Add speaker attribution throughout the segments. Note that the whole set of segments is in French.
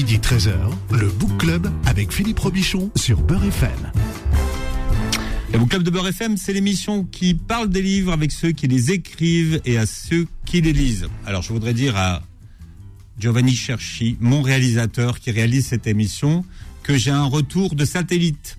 Speaker 1: Midi 13h, le Book Club avec Philippe Robichon sur Beurre FM.
Speaker 2: Le Book Club de Beurre FM, c'est l'émission qui parle des livres avec ceux qui les écrivent et à ceux qui les lisent. Alors, je voudrais dire à Giovanni Cherchi, mon réalisateur qui réalise cette émission, que j'ai un retour de satellite.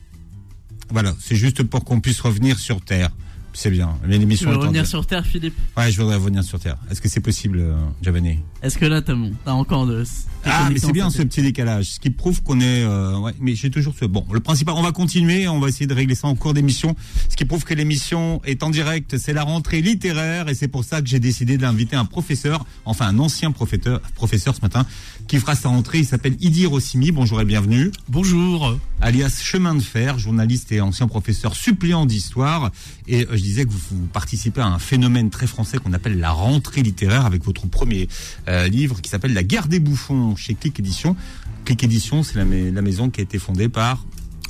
Speaker 2: Voilà, c'est juste pour qu'on puisse revenir sur Terre. C'est bien.
Speaker 3: Tu
Speaker 2: L'émission
Speaker 3: veux
Speaker 2: est en
Speaker 3: revenir sur Terre, Philippe
Speaker 2: Ouais, je voudrais revenir sur Terre. Est-ce que c'est possible, euh, Giovanni
Speaker 3: Est-ce que là, t'as t'as encore de.
Speaker 2: Ah, mais c'est
Speaker 3: en
Speaker 2: bien ce petit décalage, ce qui prouve qu'on est. euh, ouais, mais j'ai toujours ce. Bon, le principal, on va continuer, on va essayer de régler ça en cours d'émission. Ce qui prouve que l'émission est en direct, c'est la rentrée littéraire, et c'est pour ça que j'ai décidé d'inviter un professeur, enfin un ancien professeur, professeur ce matin, qui fera sa rentrée. Il s'appelle Idi Rossimi. Bonjour et bienvenue.
Speaker 4: Bonjour.
Speaker 2: Alias Chemin de Fer, journaliste et ancien professeur suppléant d'histoire. Et euh, je disais que vous, vous participez à un phénomène très français qu'on appelle la rentrée littéraire avec votre premier euh, livre qui s'appelle La guerre des bouffons chez Click Édition. Click Édition, c'est la, mai- la maison qui a été fondée par.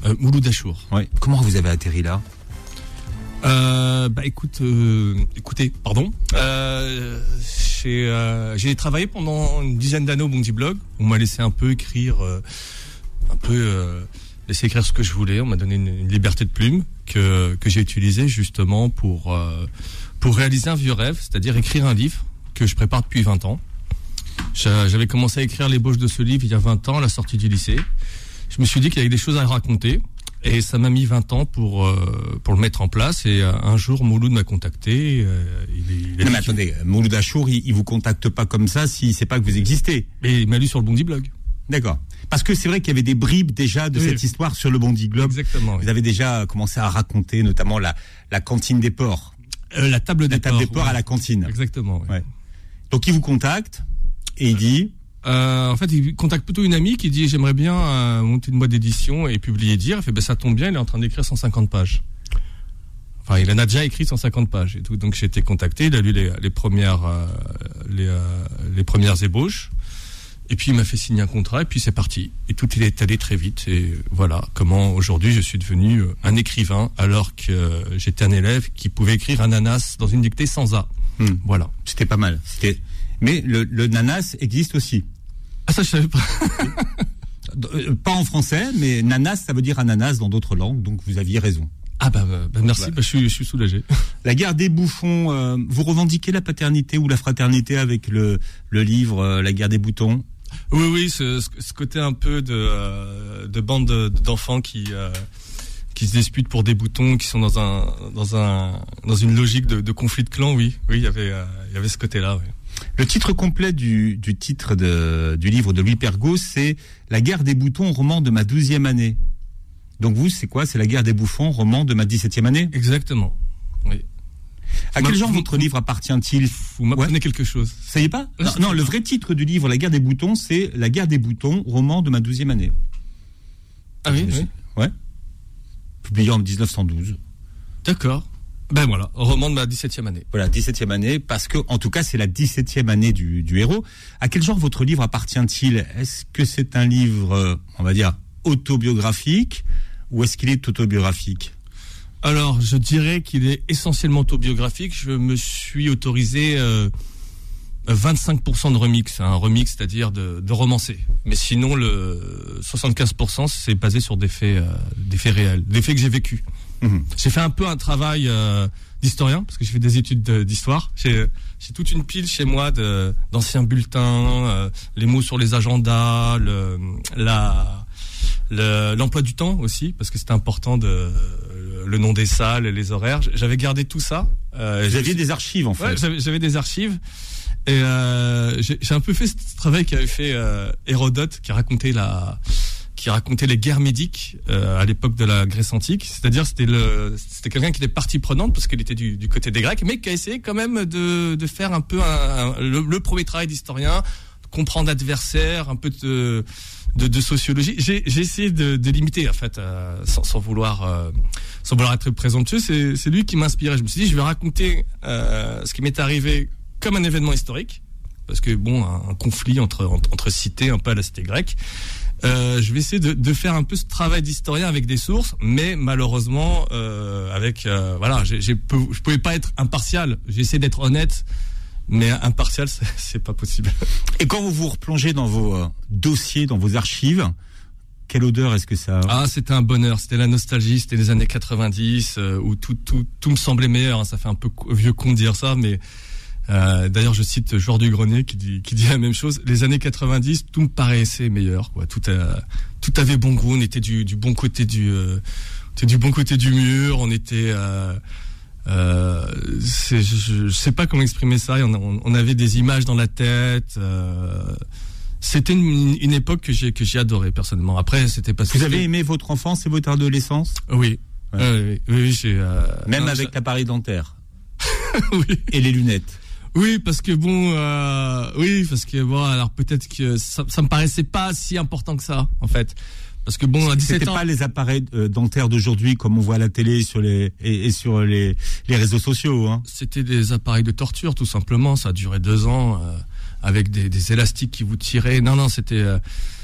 Speaker 4: Euh, Mouloud Achour.
Speaker 2: Ouais. Comment vous avez atterri là?
Speaker 4: Euh, bah écoute, euh, écoutez, pardon. Euh, j'ai, euh, travaillé pendant une dizaine d'années au Bondi Blog. On m'a laissé un peu écrire, euh, un peu euh, laisser écrire ce que je voulais. On m'a donné une, liberté de plume que que j'ai utilisée justement pour pour réaliser un vieux rêve, c'est-à-dire écrire un livre que je prépare depuis 20 ans. J'a- J'avais commencé à écrire l'ébauche de ce livre il y a 20 ans à la sortie du lycée. Je me suis dit qu'il y avait des choses à raconter. Et ça m'a mis 20 ans pour euh, pour le mettre en place. Et euh, un jour, Mouloud m'a contacté. euh, il, est- il, a
Speaker 2: Non, mais attendez, Mouloud Achour, il, il vous contacte pas comme ça s'il sait pas que vous existez.
Speaker 4: Et il m'a lu sur le Bondi Blog.
Speaker 2: D'accord. Parce que c'est vrai qu'il y avait des bribes déjà de
Speaker 4: Oui.
Speaker 2: cette histoire sur le Bondi Globe.
Speaker 4: Exactement. oui.
Speaker 2: Vous avez déjà commencé à raconter notamment la, la cantine des ports.
Speaker 4: Euh, la table des
Speaker 2: La table des
Speaker 4: ports,
Speaker 2: à
Speaker 4: oui.
Speaker 2: la cantine.
Speaker 4: Exactement. oui.
Speaker 2: Ouais. Donc il vous contacte et il dit
Speaker 4: Euh, en fait, il contacte plutôt une amie qui dit j'aimerais bien euh, monter une boîte d'édition et publier dire. Il fait ben ça tombe bien, il est en train d'écrire 150 pages. Enfin, il en a déjà écrit 150 pages et tout. Donc j'ai été contacté, il a lu les, les premières euh, les, euh, les premières ébauches. Et puis il m'a fait signer un contrat et puis c'est parti. Et tout est allé très vite. Et voilà comment aujourd'hui je suis devenu euh, un écrivain alors que j'étais un élève qui pouvait écrire un ananas dans une dictée sans A.
Speaker 2: Hmm.
Speaker 4: Voilà.
Speaker 2: c'était pas mal. C'était mais le, le nanas existe aussi.
Speaker 4: Ah ça je savais pas.
Speaker 2: Euh, Pas en français, mais nanas ça veut dire ananas dans d'autres langues, donc vous aviez raison.
Speaker 4: Ah bah, bah, bah, merci, bah, je, suis, je suis soulagé.
Speaker 2: La guerre des bouffons, euh, vous revendiquez la paternité ou la fraternité avec le, le livre euh, La guerre des boutons?
Speaker 4: Oui, oui, ce, côté un peu de, euh, de bande de- d'enfants qui qui se disputent pour des boutons, qui sont dans un dans un dans une logique de, de conflit de clans. Oui, oui, il y avait il y avait ce côté-là. Oui.
Speaker 2: Le titre complet du, du titre de, du livre de Louis Pergaud, c'est La guerre des boutons, roman de ma douzième année. Donc vous, c'est quoi? C'est La guerre des bouffons, roman de ma dix-septième année?
Speaker 4: Exactement. Oui.
Speaker 2: À quel genre votre livre appartient-il?
Speaker 4: Vous m'apprenez quelque chose.
Speaker 2: Ça y est pas? Non, le vrai titre du livre La guerre des boutons, c'est La guerre des boutons, roman de ma douzième année.
Speaker 4: Ah oui, oui.
Speaker 2: Ouais. Publié en 1912.
Speaker 4: D'accord. Ben voilà, roman de ma 17e année.
Speaker 2: Voilà, 17e année, parce que, en tout cas, c'est la 17e année du, du héros. À quel genre votre livre appartient-il? Est-ce que c'est un livre, euh, on va dire, autobiographique, ou est-ce qu'il est autobiographique?
Speaker 4: Alors, je dirais qu'il est essentiellement autobiographique. Je me suis autorisé euh, 25% de remix, un remix, c'est-à-dire de, de romancé. Mais sinon, le 75% c'est basé sur des faits, euh, des faits réels, des faits que j'ai vécus.
Speaker 2: Mhm.
Speaker 4: J'ai fait un peu un travail euh, d'historien parce que j'ai fait des études de- d'histoire. J'ai j'ai toute une pile chez moi d'anciens bulletins, euh, les mots sur les agendas, le la le- l'emploi du temps aussi parce que c'était important de le nom des salles, les horaires. J'avais gardé tout ça. Euh,
Speaker 2: aviez des archives, en fait.
Speaker 4: Ouais, j'avais j'avais des archives. Et euh, j'ai j'ai un peu fait ce travail qu'avait fait euh, Hérodote, qui racontait la, qui racontait les guerres médiques euh, à l'époque de la Grèce antique. C'est-à-dire, c'était c'était quelqu'un qui était partie prenante parce qu'il était du, côté des Grecs, mais qui a essayé quand même de, de faire un peu le, premier travail d'historien, comprendre l'adversaire, un peu de, sociologie. J'ai j'ai essayé de, de limiter en fait, euh, sans, vouloir, euh, sans vouloir être présomptueux. C'est c'est lui qui m'inspirait. Je me suis dit, je vais raconter ce qui m'est arrivé comme un événement historique, parce que bon, un, un conflit entre, entre entre cités, un peu à la cité grecque. Euh, je vais essayer de, de faire un peu ce travail d'historien avec des sources, mais malheureusement, euh, avec euh, voilà, j'ai, j'ai peu- je pouvais pas être impartial. J'ai essayé d'être honnête, mais impartial, c'est, c'est pas possible.
Speaker 2: Et quand vous vous replongez dans vos, euh, dossiers dans vos archives. Quelle odeur est-ce que ça a
Speaker 4: Ah, c'était un bonheur. C'était la nostalgie. C'était les années 90 euh, où tout, tout, tout me semblait meilleur. hein. Ça fait un peu vieux con de dire ça, mais euh, d'ailleurs, je cite Joueur du Grenier qui dit, qui dit la même chose. Les années 90, tout me paraissait meilleur. Quoi. Tout, tout avait bon goût. On était du, du bon côté du, euh, du bon côté du mur. On était euh, euh, je, je sais pas comment exprimer ça. On, avait des images dans la tête. c'était une, une époque que j'ai que j'ai adoré personnellement. Après, c'était parce que
Speaker 2: Vous avez aimé votre enfance et votre adolescence?
Speaker 4: Oui.
Speaker 2: Ouais.
Speaker 4: Oui, oui, oui, j'ai,
Speaker 2: Même
Speaker 4: non,
Speaker 2: avec l'appareil dentaire
Speaker 4: oui.
Speaker 2: et les lunettes
Speaker 4: Oui, parce que bon, euh, oui, parce que bon, alors peut-être que ça, ça me paraissait pas si important que ça, en fait, parce que bon, à 17
Speaker 2: C'était
Speaker 4: ans,
Speaker 2: pas les appareils euh, dentaires d'aujourd'hui comme on voit à la télé sur les, et, et sur les, les réseaux sociaux. Hein.
Speaker 4: c'était des appareils de torture, tout simplement. Ça a duré deux ans euh, avec des, des élastiques qui vous tiraient. Non, non, c'était. euh,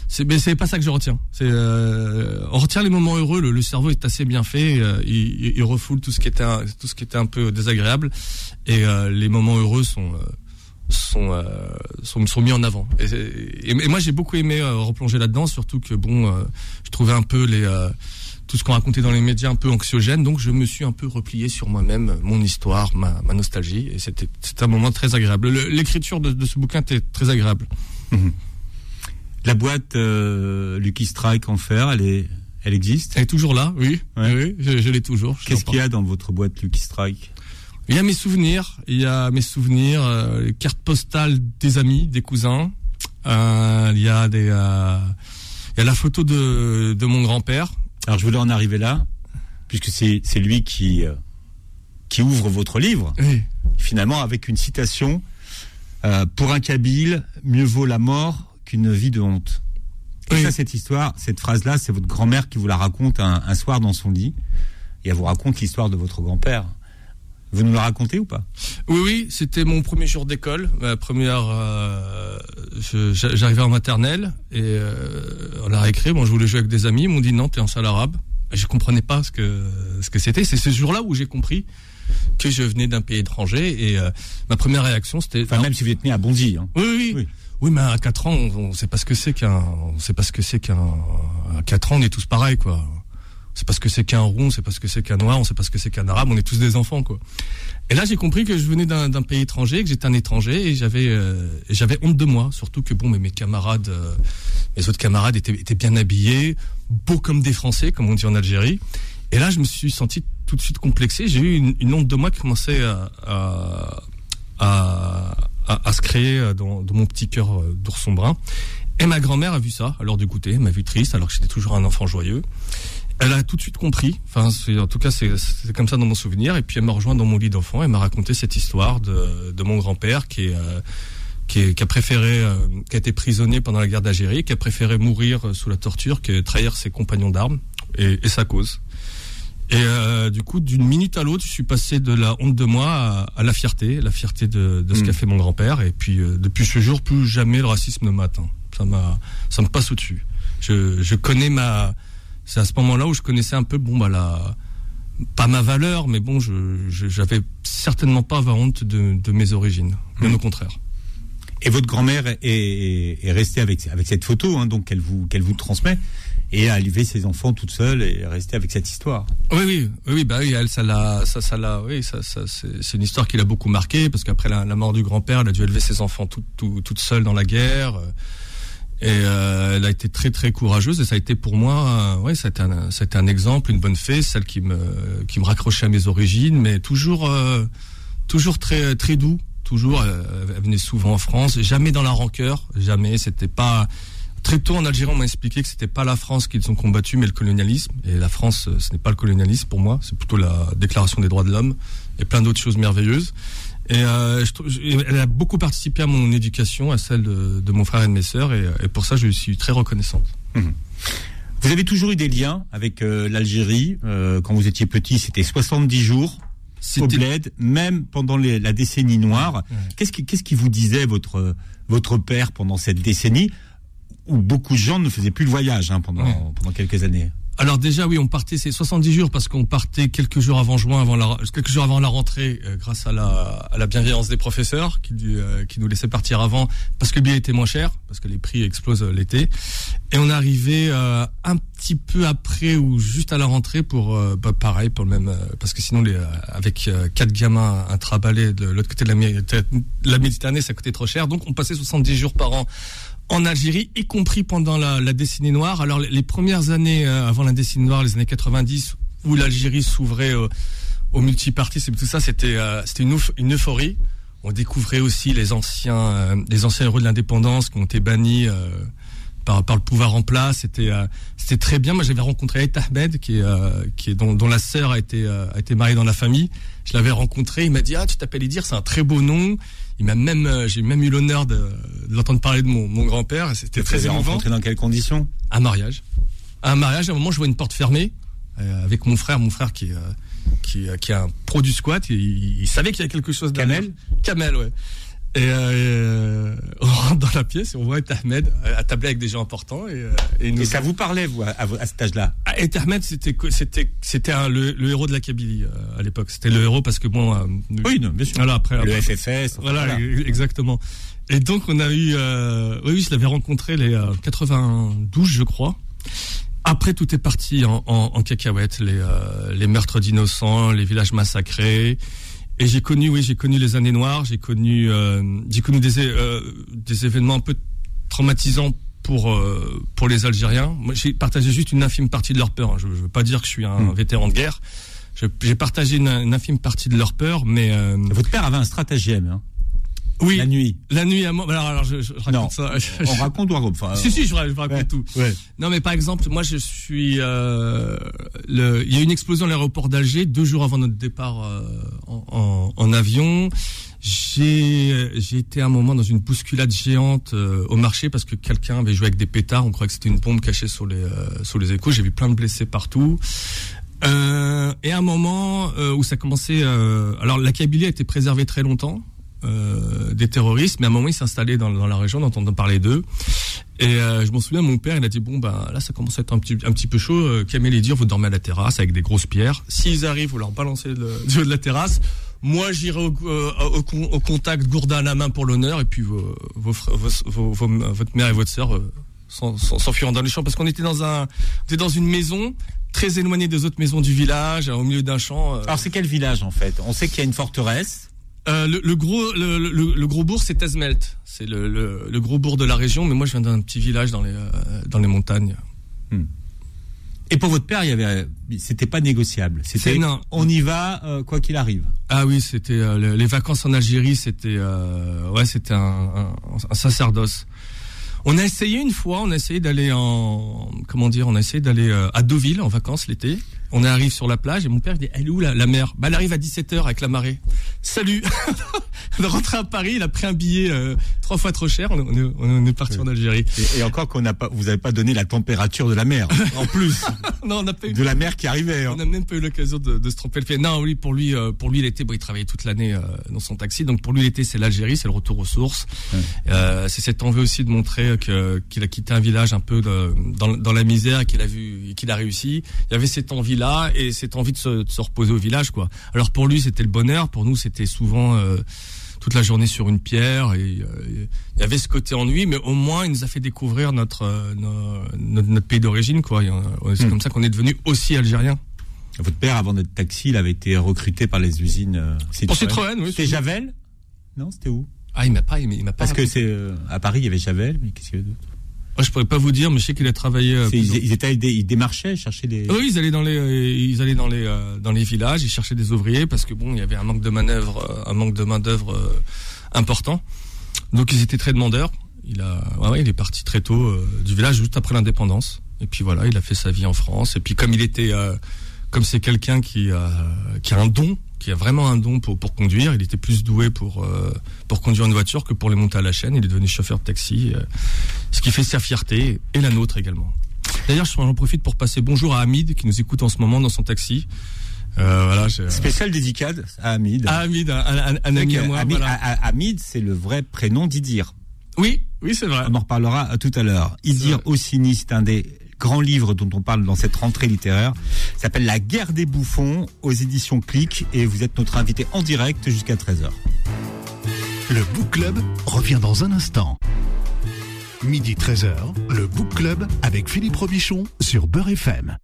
Speaker 4: c'est, mais c'est pas ça que je retiens. C'est, euh, on retient les moments heureux. Le, le cerveau est assez bien fait. euh, il, il- refoule tout ce qui était un, tout ce qui était un peu désagréable, et euh, les moments heureux sont euh, sont, euh, sont sont mis en avant. Et, et- et moi, j'ai beaucoup aimé euh, replonger là-dedans, surtout que bon, je trouvais un peu les tout ce qu'on racontait dans les médias un peu anxiogène, donc je me suis un peu replié sur moi-même, mon histoire, ma, ma nostalgie, et c'était c'était un moment très agréable. Le- L'écriture de, de ce bouquin était très agréable.
Speaker 2: La boîte euh, Lucky Strike en fer, elle est, elle existe.
Speaker 4: Elle est toujours là, oui,
Speaker 2: Ouais.
Speaker 4: oui, je, je l'ai toujours.
Speaker 2: Qu'est-ce qu'il y a dans votre boîte Lucky Strike?
Speaker 4: Il y a mes souvenirs, il y a mes souvenirs, euh, les cartes postales des amis, des cousins. Euh, il y a des, il y a la photo de, de mon grand-père.
Speaker 2: Alors je voulais en arriver là, puisque c'est c'est lui qui qui ouvre votre livre,
Speaker 4: Oui.
Speaker 2: finalement avec une citation euh, pour un Kabyle, mieux vaut la mort qu'une vie de honte. Et
Speaker 4: Oui.
Speaker 2: ça, cette histoire, cette phrase-là, c'est votre grand-mère qui vous la raconte un, un soir dans son lit, et elle vous raconte l'histoire de votre grand-père. Vous nous la racontez ou pas?
Speaker 4: Oui, oui, c'était mon premier jour d'école, ma première. euh, J'arrivais en maternelle et euh, on a récré. Bon, je voulais jouer avec des amis. Ils m'ont dit non, t'es en salle arabe. Et je comprenais pas ce que ce que c'était. C'est ce jour-là où j'ai compris que je venais d'un pays étranger et euh, ma première réaction c'était.
Speaker 2: Enfin,
Speaker 4: non.
Speaker 2: même si vous êtes né à Bondy. Hein.
Speaker 4: Oui, oui,
Speaker 2: Oui.
Speaker 4: Oui. Mais à 4 ans, on, on sait pas ce que c'est qu'un. On sait pas ce que c'est qu'un. À 4 ans, on est tous pareils, quoi. On sait pas ce que c'est qu'un rond, on sait pas ce que c'est qu'un noir, on sait pas ce que c'est qu'un arabe. On est tous des enfants, quoi. Et là, j'ai compris que je venais d'un pays étranger, que j'étais un étranger, et j'avais euh, j'avais honte de moi, surtout que bon, mais mes camarades, euh, mes autres camarades étaient, étaient bien habillés, beaux comme des Français, comme on dit en Algérie. Et là, je me suis senti tout de suite complexé. J'ai eu une, une honte de moi qui commençait à, à, à- à se créer dans, dans mon petit cœur euh, d'ourson brun. Et ma grand-mère a vu ça l'heure du goûter, m'a vu triste alors que j'étais toujours un enfant joyeux. Elle a tout de suite compris, enfin en tout cas c'est, comme ça dans mon souvenir, et puis elle m'a rejoint dans mon lit d'enfant, elle m'a raconté cette histoire de, de mon grand-père qui euh, qui, qui a préféré, euh, qui a été prisonnier pendant la guerre d'Algérie, qui a préféré mourir euh, sous la torture que trahir ses compagnons d'armes et, et sa cause. Et euh, du coup, d'une minute à l'autre, je suis passé de la honte de moi à, à la fierté, la fierté de, de ce
Speaker 2: Mm.
Speaker 4: qu'a fait mon grand-père. Et puis euh, depuis ce jour, plus jamais le racisme ne m'atteint. Ça m'a, ça me passe au-dessus. Je, je connais ma, c'est à ce moment-là où je connaissais un peu, bon bah la, pas ma valeur, mais bon, je, je- j'avais certainement pas avoir honte de, de mes origines. Bien
Speaker 2: Mm.
Speaker 4: au contraire.
Speaker 2: Et votre grand-mère est, est, est restée avec, avec cette photo, hein, donc qu'elle vous, qu'elle vous transmet, et a élevé ses enfants toute seule et est restée avec cette histoire.
Speaker 4: Oui, oui, oui, bah oui, elle, ça l'a, ça, ça l'a, oui, ça, ça, c'est, une histoire qui l'a beaucoup marqué parce qu'après la, mort du grand-père, elle a dû élever ses enfants tout, tout- toute seule dans la guerre. euh, Et euh, elle a été très très courageuse et ça a été pour moi, euh, ouais, ça un, un exemple, une bonne fée, celle qui me, qui me raccrochait à mes origines, mais toujours, euh, toujours très très doux, toujours. elle venait souvent en France, jamais dans la rancœur, jamais. C'était pas très tôt en Algérie, on m'a expliqué que c'était pas la France qu'ils ont combattu, mais le colonialisme. Et la France, euh, ce n'est pas le colonialisme pour moi, c'est plutôt la Déclaration des droits de l'homme et plein d'autres choses merveilleuses. Et euh, je trouve- je- elle a beaucoup participé à mon éducation, à celle de, de mon frère et de mes sœurs, et, et pour ça, je suis très reconnaissante.
Speaker 2: Vous avez toujours eu des liens avec euh, l'Algérie. euh, quand vous étiez petit, c'était 70 jours au bled, même pendant les- la décennie noire.
Speaker 4: Ouais.
Speaker 2: Qu'est-ce qui, vous disait votre, votre père pendant cette décennie? Où beaucoup de gens ne faisaient plus le voyage hein, pendant, pendant quelques années.
Speaker 4: Alors déjà oui, on partait c'est 70 jours parce qu'on partait quelques jours avant juin, avant la quelques jours avant la rentrée, euh, grâce à la à la bienveillance des professeurs qui euh, qui nous laissaient partir avant parce que le billet était moins cher, parce que les prix explosent euh, l'été. Et on est arrivé un petit peu après ou juste à la rentrée pour bah, pareil pour le même parce que sinon les avec quatre gamins un trabalé de l'autre côté de la, la Méditerranée ça coûtait trop cher, donc on passait 70 jours par an en Algérie, y compris pendant la, la décennie noire. Alors les, premières années euh, avant la décennie noire, les années 90, où l'Algérie s'ouvrait euh, au multipartisme, tout ça, c'était euh, c'était une, euphorie. On découvrait aussi les anciens les anciens héros de l'indépendance qui ont été bannis par, par le pouvoir en place. C'était c'était très bien. Moi, j'avais rencontré Aït Ahmed, qui est qui est dont, dont la sœur a été a été mariée dans la famille. Je l'avais rencontré. Il m'a dit ah tu t'appelles Idir, c'est un très beau nom. Il m'a même, euh, j'ai même eu l'honneur de, de l'entendre parler de mon, mon grand-père. C'était très émouvant.
Speaker 2: rencontré dans quelles conditions?
Speaker 4: Un mariage. Un mariage. À un moment, je vois une porte fermée euh, avec mon frère, mon frère qui, euh, qui, qui est un pro du squat. Il, il savait qu'il y avait quelque chose
Speaker 2: derrière. Kamel?
Speaker 4: Kamel, ouais. Et euh, on rentre dans la pièce et on voit Ahmed à tabler avec des gens importants. Et, euh,
Speaker 2: et, nous et ça vous parlait, vous, à, à cet âge-là?
Speaker 4: Ah, Ahmed, c'était c'était c'était le, le, héros de la Kabylie euh, à l'époque. C'était le héros parce que bon. Euh,
Speaker 2: oui, non, bien sûr.
Speaker 4: Voilà, après,
Speaker 2: le FFS.
Speaker 4: Voilà, exactement. Et donc on a eu, euh, oui, oui, je l'avais rencontré les 92, je crois. Après, tout est parti en, en, en cacahuète, les, les meurtres d'innocents, les villages massacrés. Et j'ai connu, oui, j'ai connu les années noires. J'ai connu, euh, j'ai connu des, euh, des événements un peu traumatisants pour euh, pour les Algériens. Moi, j'ai partagé juste une infime partie de leur peur. Hein. Je, ne veux pas dire que je suis un hmm. vétéran de guerre. J'ai partagé une, une, infime partie de leur peur, mais
Speaker 2: votre père avait un stratagème. Hein
Speaker 4: oui.
Speaker 2: La nuit.
Speaker 4: La nuit à moi. Alors, alors je, je raconte
Speaker 2: non.
Speaker 4: ça.
Speaker 2: On raconte ou on
Speaker 4: enfin, Si si, je, raconte tout.
Speaker 2: Ouais.
Speaker 4: Non, mais par exemple, moi, je suis. Euh, le, il y a eu une explosion à l'aéroport d'Alger deux jours avant notre départ euh, en, en, en, avion. J'ai j'ai été un moment dans une bousculade géante euh, au marché parce que quelqu'un avait joué avec des pétards. On croyait que c'était une bombe cachée sur les euh, sur les échos. J'ai vu plein de blessés partout. Euh, et à un moment où ça commençait, alors la Kabylie a été préservée très longtemps. Euh, des terroristes, mais à un moment ils s'installaient dans, dans la région, on entendait parler d'eux. Et euh, je m'en souviens, mon père, il a dit bon ben là ça commence à être un petit un petit peu chaud. Euh, Kamel et dire vous dormez à la terrasse avec des grosses pierres. S'ils arrivent, vous leur balancez le, de la terrasse. Moi, j'irai au, euh, contact, gourdin à la main pour l'honneur, et puis votre mère et votre sœur s'enfuiront dans les champs parce qu'on était dans on était dans une maison très éloignée des autres maisons du village, au milieu d'un champ.
Speaker 2: Alors c'est quel village en fait? On sait qu'il y a une forteresse.
Speaker 4: Euh, le, le, gros, le, le, le, gros bourg, c'est Esmelt. C'est le, gros bourg de la région, mais moi, je viens d'un petit village dans les, euh, dans les montagnes. Hmm.
Speaker 2: Et pour votre père, il y avait, c'était pas négociable. C'était, on y va euh, quoi qu'il arrive.
Speaker 4: Ah oui, c'était les vacances en Algérie, c'était, ouais, c'était un, un, un, sacerdoce. On a essayé une fois, on a essayé d'aller en, comment dire, on a essayé d'aller à Deauville en vacances l'été. On arrive sur la plage et mon père dit Elle est où la, la mer? Bah elle arrive à 17h avec la marée. Salut On est rentré à Paris, il a pris un billet euh, trois fois trop cher, on, est, on est parti en Algérie.
Speaker 2: Et, encore qu'on n'a pas vous avez pas donné la température de la mer en plus.
Speaker 4: non, on n'a pas eu
Speaker 2: de la mer qui arrivait. Hein.
Speaker 4: On n'a même pas eu l'occasion de, de, se tromper le fait. Non, oui, pour lui euh, pour lui l'été, bon, il travaillait toute l'année euh, dans son taxi, donc pour lui l'été c'est l'Algérie, c'est le retour aux sources. Euh, c'est cette envie aussi de montrer que qu'il a quitté un village un peu de, dans, dans la misère et qu'il a vu qu'il a réussi. Il y avait cette envie et cette envie de se, de se, reposer au village quoi. Alors pour lui c'était le bonheur, pour nous c'était souvent euh, toute la journée sur une pierre et euh, il y avait ce côté ennui mais au moins il nous a fait découvrir notre euh, notre, notre, pays d'origine quoi. C'est hmm. comme ça qu'on est devenu aussi algérien.
Speaker 2: Votre père avant d'être taxi, il avait été recruté par les usines
Speaker 4: Citroën. Pour Citroën, oui.
Speaker 2: C'était Javel? Non, c'était où?
Speaker 4: Ah, il m'a pas, il m'a pas.
Speaker 2: Parce que c'est à Paris, il y avait Javel, mais qu'est-ce qu'il y avait d'autre?
Speaker 4: Moi, je pourrais pas vous dire, mais je sais qu'il a travaillé. Euh,
Speaker 2: ils, étaient, ils démarchaient, cherchaient des.
Speaker 4: Oui, ils allaient dans les, euh, ils allaient dans les, euh, dans les villages, ils cherchaient des ouvriers parce que bon, il y avait un manque de manœuvre, un manque de main d'œuvre important. Donc ils étaient très demandeurs. Il a, ouais, il est parti très tôt du village juste après l'indépendance. Et puis voilà, il a fait sa vie en France. Et puis comme il était, comme c'est quelqu'un qui a, qui a un don qui a vraiment un don pour, pour conduire. Il était plus doué pour, euh, pour conduire une voiture que pour les monter à la chaîne. Il est devenu chauffeur de taxi, euh, ce qui fait sa fierté et la nôtre également. D'ailleurs, j'en profite pour passer bonjour à Hamid qui nous écoute en ce moment dans son taxi.
Speaker 2: Euh, voilà, Spécial dédicade à Hamid.
Speaker 4: À Hamid, un, un, un ami à moi.
Speaker 2: Hamid, voilà. Hamid c'est le vrai prénom d'Idir.
Speaker 4: Oui, oui, c'est vrai.
Speaker 2: On en reparlera tout à l'heure. Idir Ossini, c'est un des grand livre dont on parle dans cette rentrée littéraire. S'appelle La guerre des bouffons aux éditions Click et vous êtes notre invité en direct jusqu'à 13h.
Speaker 1: Le Book Club revient dans un instant. Midi 13h, le Book Club avec Philippe Robichon sur Beurre FM.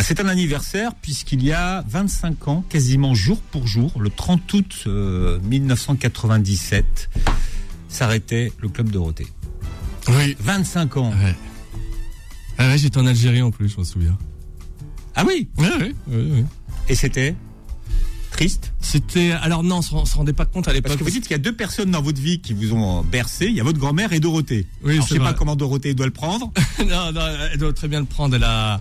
Speaker 2: Voilà, c'est un anniversaire puisqu'il y a 25 ans, quasiment jour pour jour, le 30 août euh, 1997, s'arrêtait le club Dorothée.
Speaker 4: Oui.
Speaker 2: 25 ans.
Speaker 4: Ouais. Ah ouais, j'étais en Algérie en plus, je m'en souviens.
Speaker 2: Ah oui?
Speaker 4: Ouais, ouais.
Speaker 2: Et c'était triste?
Speaker 4: C'était. Alors non, on se, se rendait pas compte à
Speaker 2: Parce
Speaker 4: l'époque.
Speaker 2: que vous dites qu'il y a deux personnes dans votre vie qui vous ont bercé. Il y a votre grand-mère et Dorothée.
Speaker 4: Oui,
Speaker 2: Alors, je sais pas comment Dorothée doit le prendre.
Speaker 4: non, non, elle doit très bien le prendre. Elle a,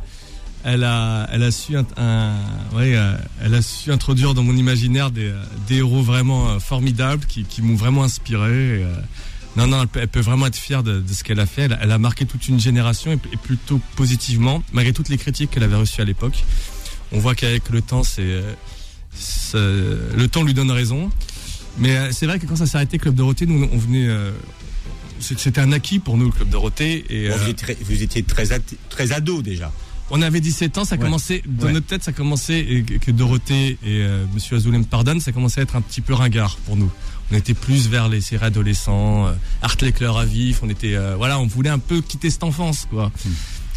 Speaker 4: elle a, elle a su, un, un- ouais, euh, elle a su introduire dans mon imaginaire des, euh, des héros vraiment euh, formidables qui, qui m'ont vraiment inspiré. et, non, non, elle peut, elle peut vraiment être fière de, de ce qu'elle a fait. Elle, elle a marqué toute une génération et, et plutôt positivement, malgré toutes les critiques qu'elle avait reçues à l'époque. On voit qu'avec le temps, c'est, le temps lui donne raison. Mais c'est vrai que quand ça s'est arrêté, Club Dorothée, nous, on venait. euh, c'était un acquis pour nous, le Club Dorothée. Et,
Speaker 2: Bon, vous, étiez, vous étiez très, très ado déjà.
Speaker 4: On avait 17 ans, ça
Speaker 2: Ouais.
Speaker 4: commençait, dans
Speaker 2: Ouais.
Speaker 4: notre tête, ça commençait, et que Dorothée et euh, Monsieur Azoulay me pardonnent, ça commençait à être un petit peu ringard pour nous. On était plus vers les séries adolescents, euh, Art Leclerc à vif, on était, euh, voilà, on voulait un peu quitter cette enfance, quoi.
Speaker 2: Hmm.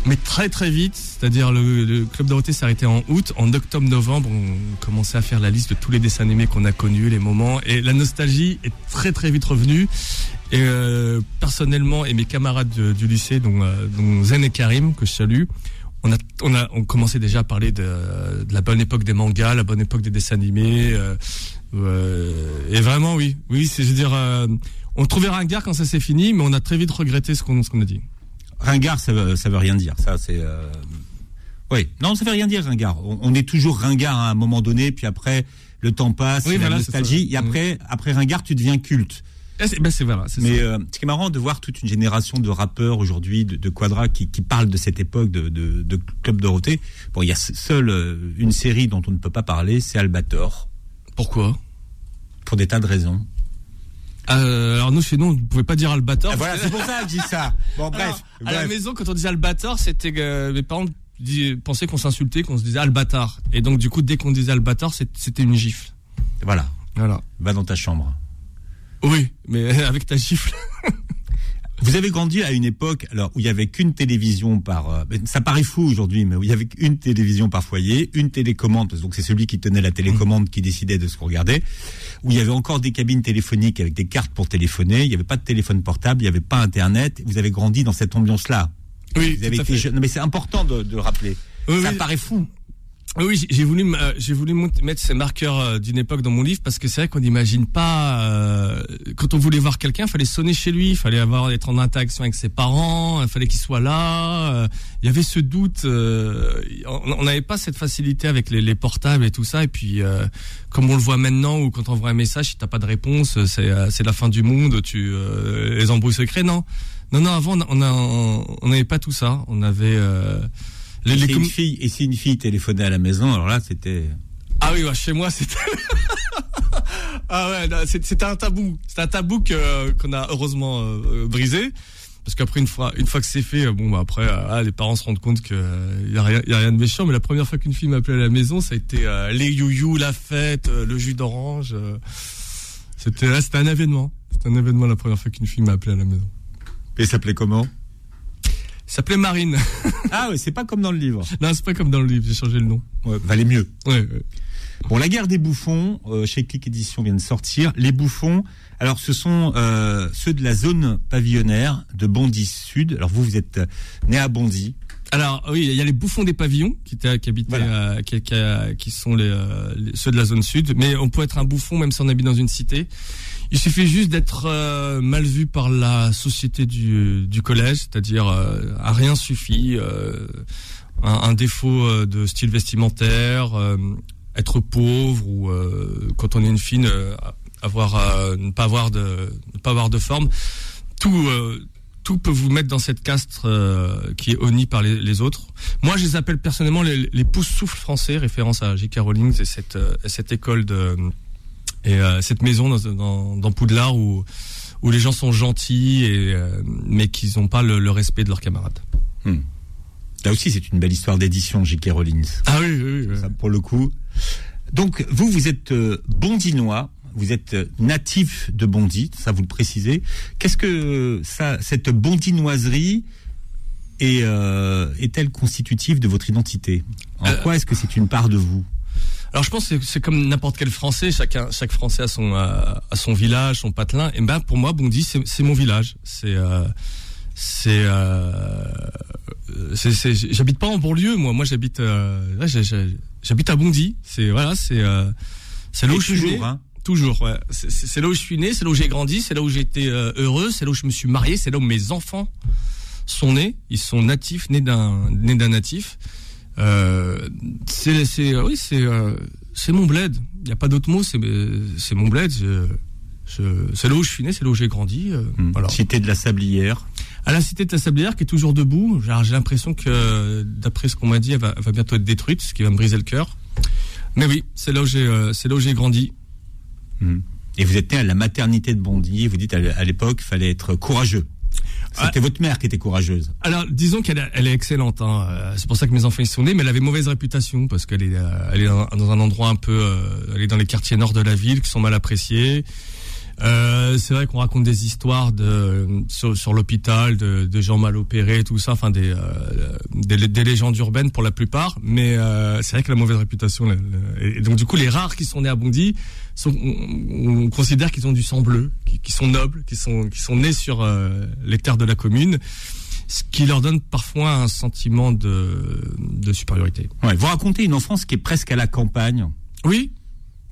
Speaker 4: Mais très très vite, c'est-à-dire le, le Club Dorothée s'est arrêté en août, en octobre-novembre, on commençait à faire la liste de tous les dessins animés qu'on a connus, les moments, et la nostalgie est très très vite revenue. Et euh, personnellement, et mes camarades de- du lycée, dont, euh, dont Zen et Karim, que je salue, on a, on a, on commençait déjà à parler de, de la bonne époque des mangas, la bonne époque des dessins animés. euh, euh, et vraiment, oui, oui, c'est, je veux dire, euh, on trouvait ringard quand ça s'est fini, mais on a très vite regretté ce qu'on, ce qu'on a dit.
Speaker 2: Ringard, ça veut, ça veut rien dire. Ça, c'est. Oui, non, ça veut rien dire, ringard. On, on est toujours ringard à un moment donné, puis après, le temps passe,
Speaker 4: Oui,
Speaker 2: la
Speaker 4: voilà,
Speaker 2: nostalgie, et après, après ringard, tu deviens culte.
Speaker 4: Eh, c'est, ben c'est voilà,
Speaker 2: Mais
Speaker 4: ça.
Speaker 2: euh, ce qui est marrant de voir toute une génération de rappeurs aujourd'hui, de, de Quadra, qui, qui parlent de cette époque de, de, de Club Dorothée. Bon, il y a seule euh, une série dont on ne peut pas parler, c'est Albator,
Speaker 4: Pourquoi?
Speaker 2: Pour des tas de raisons.
Speaker 4: euh, Alors nous, chez nous, on ne pouvait pas dire Albator.
Speaker 2: Ah, voilà, c'est pour ça que je dis ça. Bon, bref.
Speaker 4: Alors, à la maison, quand on disait Albator, c'était que mes parents pensaient qu'on s'insultait, qu'on se disait Albatar. Et donc, du coup, dès qu'on disait Albator, c'était une gifle.
Speaker 2: Voilà,
Speaker 4: Voilà.
Speaker 2: va dans ta chambre.
Speaker 4: Oui, mais avec ta gifle.
Speaker 2: Vous avez grandi à une époque alors où il y avait qu'une télévision par euh, ça paraît fou aujourd'hui mais où il y avait qu'une télévision par foyer, une télécommande parce que donc c'est celui qui tenait la télécommande qui décidait de ce qu'on regardait, où il y avait encore des cabines téléphoniques avec des cartes pour téléphoner, il n'y avait pas de téléphone portable, il n'y avait pas internet, vous avez grandi dans cette ambiance-là.
Speaker 4: Oui,
Speaker 2: Vous avez été
Speaker 4: fait.
Speaker 2: jeune, Non, mais c'est important de, de le rappeler.
Speaker 4: Oui,
Speaker 2: ça
Speaker 4: oui.
Speaker 2: paraît fou.
Speaker 4: Oui, j'ai- voulu, euh, j'ai voulu mettre ces marqueurs euh, d'une époque dans mon livre parce que c'est vrai qu'on n'imagine pas. euh, quand on voulait voir quelqu'un, fallait sonner chez lui, fallait avoir être en interaction avec ses parents, il fallait qu'il soit là. euh, Il y avait ce doute. euh, on n'avait pas cette facilité avec les, les portables et tout ça. Et puis, euh, comme on le voit maintenant, ou quand on voit un message, si t'as pas de réponse, c'est la fin du monde. Tu les embrouilles secrets, non? Non, non. Avant, on a- on on n'avait pas tout ça. On avait euh, les,
Speaker 2: Et
Speaker 4: les
Speaker 2: si, une fille, et si une fille téléphonait à la maison, alors là c'était
Speaker 4: Ah oui, bah, chez moi, c'était. ah ouais, c'est- c'était un tabou. C'était un tabou que- qu'on a heureusement euh, euh, brisé. Parce qu'après, une fois, une fois que c'est fait, euh, bon, bah, après, euh, ah, les parents se rendent compte qu'il n'y a, a rien de méchant. Mais la première fois qu'une fille m'appelait à la maison, ça a été euh, les youyou, la fête, euh, le jus d'orange. euh. c'était c'était un événement. C'était un événement la première fois qu'une fille m'a appelé à la maison.
Speaker 2: Et ça s'appelait comment?
Speaker 4: S'appelait Marine.
Speaker 2: Ah ouais, c'est pas comme dans le livre.
Speaker 4: non, c'est pas comme dans le livre, j'ai changé le nom.
Speaker 2: Ouais, valait mieux.
Speaker 4: Ouais, ouais.
Speaker 2: Bon, La guerre des bouffons, euh, chez Click Édition vient de sortir. Les bouffons, alors ce sont euh, ceux de la zone pavillonnaire de Bondy Sud. Alors vous, vous êtes euh, né à Bondy.
Speaker 4: Alors oui, il y a les bouffons des pavillons qui, étaient, qui habitaient,
Speaker 2: Voilà.
Speaker 4: qui, qui, qui sont les, les- ceux de la zone sud. Mais on peut être un bouffon même si on habite dans une cité. Il suffit juste d'être euh, mal vu par la société du, du collège, c'est-à-dire euh, à rien suffit, euh, un, un défaut euh, de style vestimentaire, euh, être pauvre ou euh, quand on est une fille, avoir ne pas avoir de ne pas avoir de forme. Tout tout peut vous mettre dans cette caste euh, qui est honnie par les, les autres. Moi, je les appelle personnellement les, les pouces-souffles français, référence à J.K. Rowling et cette, euh, cette école de et euh, cette maison dans, dans, dans Poudlard où où les gens sont gentils et euh, mais qu'ils n'ont pas le, le respect de leurs camarades.
Speaker 2: Là aussi, c'est une belle histoire d'édition, J.K. Rowling.
Speaker 4: Ah oui, oui, oui.
Speaker 2: Ça, pour le coup. Donc, vous, vous êtes euh, bondinois, vous êtes euh, natif de Bondy, ça vous le précisez. Qu'est-ce que ça, cette bondinoiserie est, euh, est-elle constitutive de votre identité? En quoi est-ce que c'est une part de vous?
Speaker 4: Alors je pense que c'est- comme n'importe quel Français, chacun, chaque Français a son euh, a son village, son patelin. Et ben pour moi, Bondy, c'est mon village. C'est euh, c'est euh, j'habite pas en banlieue, moi. Moi, j'habite euh, j'habite à Bondy. C'est voilà, c'est euh, c'est là où je suis
Speaker 2: toujours,
Speaker 4: né.
Speaker 2: hein.
Speaker 4: Toujours, ouais. C'est- C'est c'est là où je suis né, c'est là où j'ai grandi, c'est là où j'ai été euh, heureux, c'est là où je me suis marié, c'est là où mes enfants sont nés. Ils sont natifs, nés d'un nés d'un natif. Euh, c'est c'est oui, c'est euh, c'est mon bled. Il y a pas d'autre mot. C'est c'est mon bled. C'est là où je suis né, c'est là où j'ai grandi.
Speaker 2: Hmm.
Speaker 4: Voilà.
Speaker 2: Cité de la Sablière.
Speaker 4: À la cité de la Sablière qui est toujours debout. J'ai l'impression que, d'après ce qu'on m'a dit, elle va, elle va bientôt être détruite, ce qui va me briser le cœur. Mais oui, c'est là où j'ai, c'est là où j'ai grandi.
Speaker 2: Hmm. Et vous êtes né à la maternité de Bondy. Vous dites à l'époque, il fallait être courageux. C'était votre mère qui était courageuse.
Speaker 4: Alors, disons qu'elle est- elle est excellente. Hein. Euh, C'est pour ça que mes enfants y sont nés, mais elle avait mauvaise réputation parce qu'elle est, euh, elle est dans dans un endroit un peu, euh, elle est dans les quartiers nord de la ville qui sont mal appréciés. Euh, c'est vrai qu'on raconte des histoires de sur, sur l'hôpital, de, de gens mal opérés, tout ça, enfin des, euh, des, des légendes urbaines pour la plupart. Mais euh, c'est vrai qu'elle a mauvaise réputation. là, là. Et donc du coup, les rares qui sont nés à Bondy, sont, on, on considère qu'ils ont du sang bleu, qui, qui sont nobles, qui sont qui sont nés sur euh, les terres de la commune, ce qui leur donne parfois un sentiment de, de supériorité.
Speaker 2: Ouais, vous racontez une enfance qui est presque à la campagne.
Speaker 4: Oui,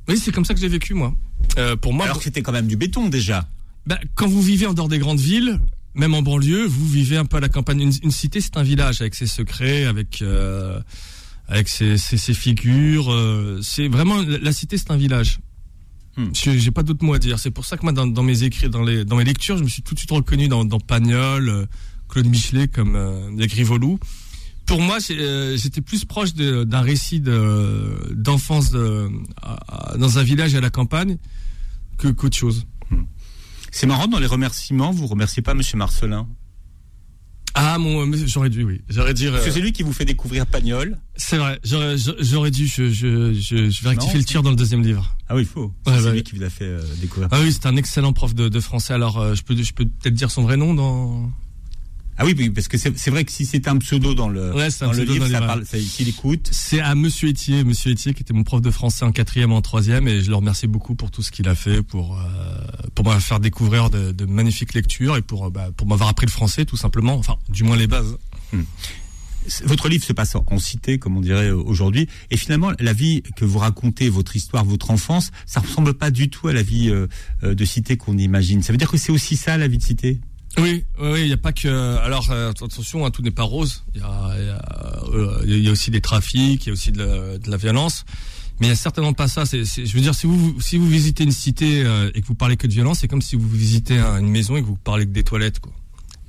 Speaker 4: oui, c'est comme ça que j'ai vécu moi. Euh, pour moi,
Speaker 2: Alors que c'était quand même du béton déjà.
Speaker 4: bah, quand vous vivez en dehors des grandes villes, même en banlieue, vous vivez un peu à la campagne. Une, une cité, c'est un village avec ses secrets, avec euh, avec ses, ses, ses figures. euh, c'est vraiment la, la cité, c'est un village.
Speaker 2: Hmm.
Speaker 4: J'ai pas d'autre mot à dire. C'est pour ça que moi, dans, dans mes écrits, dans les dans mes lectures, je me suis tout de suite reconnu dans, dans Pagnol, Claude Michelet, comme euh, Grivolou. Pour moi, euh, j'étais plus proche d'un récit de- d'enfance de, dans un village à la campagne que qu'autre chose.
Speaker 2: C'est marrant, dans les remerciements, vous remerciez pas Monsieur Marcelin?
Speaker 4: Ah mon, mais j'aurais dû, oui, j'aurais dû. euh,
Speaker 2: Parce que c'est lui qui vous fait découvrir Pagnol.
Speaker 4: C'est vrai, j'aurais, dû. Je, je, je, je vais rectifier le tir dans le deuxième livre.
Speaker 2: Ah oui, il faut.
Speaker 4: Ouais,
Speaker 2: c'est lui qui vous a fait euh, découvrir.
Speaker 4: Ah oui, c'est un excellent prof de, de français. Alors, euh, je peux, je peux peut-être dire son vrai nom dans.
Speaker 2: Ah oui, parce que c'est vrai que si c'est un pseudo dans le,
Speaker 4: Ouais,
Speaker 2: dans le livre,
Speaker 4: dans
Speaker 2: ça parle, ça, s'il écoute.
Speaker 4: C'est à Monsieur Etier, Monsieur Etier qui était mon prof de français en quatrième, en troisième, et je le remercie beaucoup pour tout ce qu'il a fait pour euh, pour m'avoir faire découvrir de, de magnifiques lectures et pour euh, bah, pour m'avoir appris le français tout simplement. Enfin, du moins les bases.
Speaker 2: Votre livre se passe en- cité, comme on dirait aujourd'hui, et finalement, la vie que vous racontez, votre histoire, votre enfance, ça ressemble pas du tout à la vie euh, euh, de cité qu'on imagine. Ça veut dire que c'est aussi ça, la vie de cité?
Speaker 4: Oui, oui, il n'y a pas que. Alors euh, attention, hein, tout n'est pas rose. Il y a, y, a, euh, y a aussi des trafics, il y a aussi de la, de la violence. Mais il y a certainement pas ça. C'est, je veux dire, si vous si vous visitez une cité euh, et que vous parlez que de violence, c'est comme si vous visitez un- une maison et que vous parlez que des toilettes, quoi.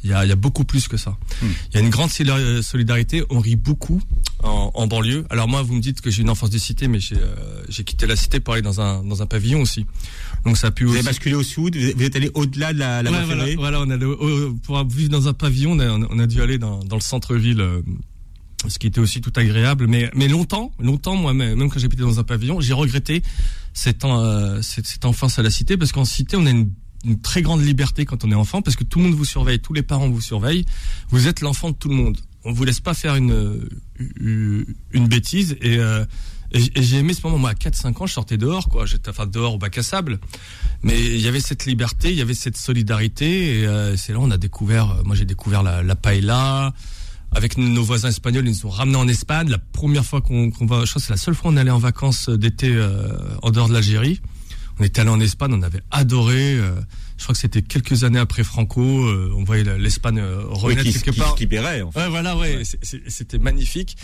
Speaker 4: Il y a, il y a beaucoup plus que ça.
Speaker 2: Hmm.
Speaker 4: Il y a une grande solidar- solidarité. On rit beaucoup en, en banlieue. Alors moi, vous me dites que j'ai une enfance de cité, mais j'ai, euh, j'ai quitté la cité pour aller dans un dans un pavillon aussi. Donc ça a pu
Speaker 2: Vous
Speaker 4: aussi.
Speaker 2: avez basculé au sud, vous êtes- allé au-delà de la, la
Speaker 4: Ouais, voilà, voilà, on a le- pour vivre dans un pavillon, on a, on a dû aller dans, dans le centre-ville, euh, ce qui était aussi tout agréable. Mais, mais longtemps, longtemps, moi, même même quand j'habitais dans un pavillon, j'ai regretté cette, euh, cette, cette enfance à la cité, parce qu'en cité, on a une, une très grande liberté quand on est enfant, parce que tout le monde vous surveille, tous les parents vous surveillent. Vous êtes l'enfant de tout le monde. On vous laisse pas faire une, une, une bêtise. Et, euh, et et j'ai aimé ce moment. Moi, à 4-5 ans, je sortais dehors, quoi. J'étais enfin dehors au bac à sable. Mais il y avait cette liberté, il y avait cette solidarité. Et euh, c'est là on a découvert. euh, Moi, j'ai découvert la, la paella. Avec nos voisins espagnols, ils nous ont ramenés en Espagne. La première fois qu'on qu'on va, je crois que c'est la seule fois où on allait en vacances d'été euh, en dehors de l'Algérie. On était allé en Espagne, on avait adoré. euh, je crois que c'était quelques années après Franco. euh, on voyait l'Espagne euh,
Speaker 2: Oui,
Speaker 4: renaître
Speaker 2: qui,
Speaker 4: quelque
Speaker 2: qui,
Speaker 4: part.
Speaker 2: qui libérait, en fait.
Speaker 4: Ouais, voilà, ouais, c'était magnifique.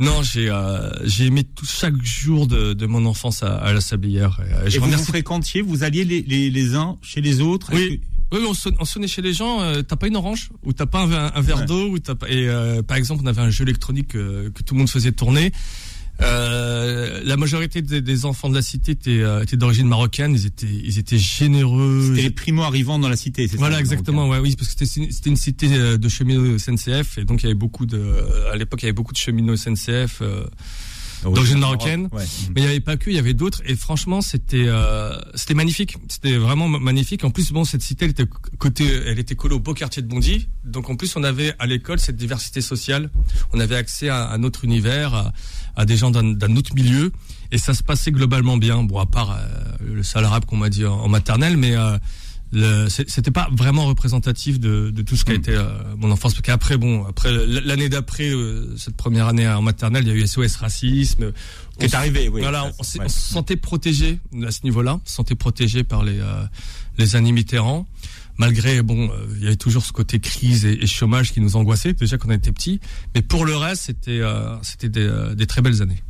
Speaker 4: Non, j'ai euh, j'ai aimé tout chaque jour de, de mon enfance à, à la Sablière. Et, euh,
Speaker 2: Et
Speaker 4: je
Speaker 2: vous vous
Speaker 4: remercie.
Speaker 2: fréquentiez, vous alliez les, les, les uns chez les autres
Speaker 4: Oui.
Speaker 2: Que-
Speaker 4: Oui, on, son- on sonnait chez les gens. euh, t'as pas une orange ou t'as pas un, un- un verre
Speaker 2: Ouais.
Speaker 4: d'eau ou t'as pas. Et euh, par exemple, on avait un jeu électronique euh, que tout le monde faisait tourner. Euh, la majorité des, des enfants de la cité étaient, euh, étaient d'origine marocaine. Ils étaient, ils étaient généreux.
Speaker 2: C'était les primo arrivants dans la cité, c'est ça
Speaker 4: Voilà,
Speaker 2: le
Speaker 4: exactement. Ouais, oui, parce que c'était une- cité euh, de cheminots SNCF et donc il y avait beaucoup de. À l'époque, il y avait beaucoup de cheminots SNCF. euh, D'origine marocaine.
Speaker 2: Ouais.
Speaker 4: mais il n'y avait pas que, il y avait d'autres. Et franchement, c'était euh, c'était magnifique. C'était vraiment ma- magnifique. En plus, bon, cette cité, elle était côté, elle était collée au beau quartier de Bondy. Donc en plus, on avait à l'école cette diversité sociale. On avait accès à un autre univers, à, à des gens d'un autre milieu. Et ça se passait globalement bien. Bon, à part euh, le sale arabe qu'on m'a dit en, en maternelle, mais euh, c'était pas vraiment représentatif de, de tout ce qu'a
Speaker 2: Mm.
Speaker 4: été euh, mon enfance parce qu'après bon après l'année d'après euh, cette première année en maternelle il y a eu SOS racisme
Speaker 2: Qui est arrivé, oui.
Speaker 4: voilà, on,
Speaker 2: ouais.
Speaker 4: on se sentait protégé à ce niveau-là, on se sentait protégé par les euh, les années Mitterrand. Malgré bon, euh, il y avait toujours ce côté crise et, et chômage qui nous angoissait déjà quand on était petits, mais pour le reste, c'était euh, c'était des, euh, des très belles années.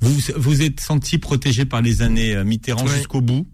Speaker 2: Vous vous êtes senti protégé par les années Mitterrand
Speaker 4: Ouais.
Speaker 2: jusqu'au bout?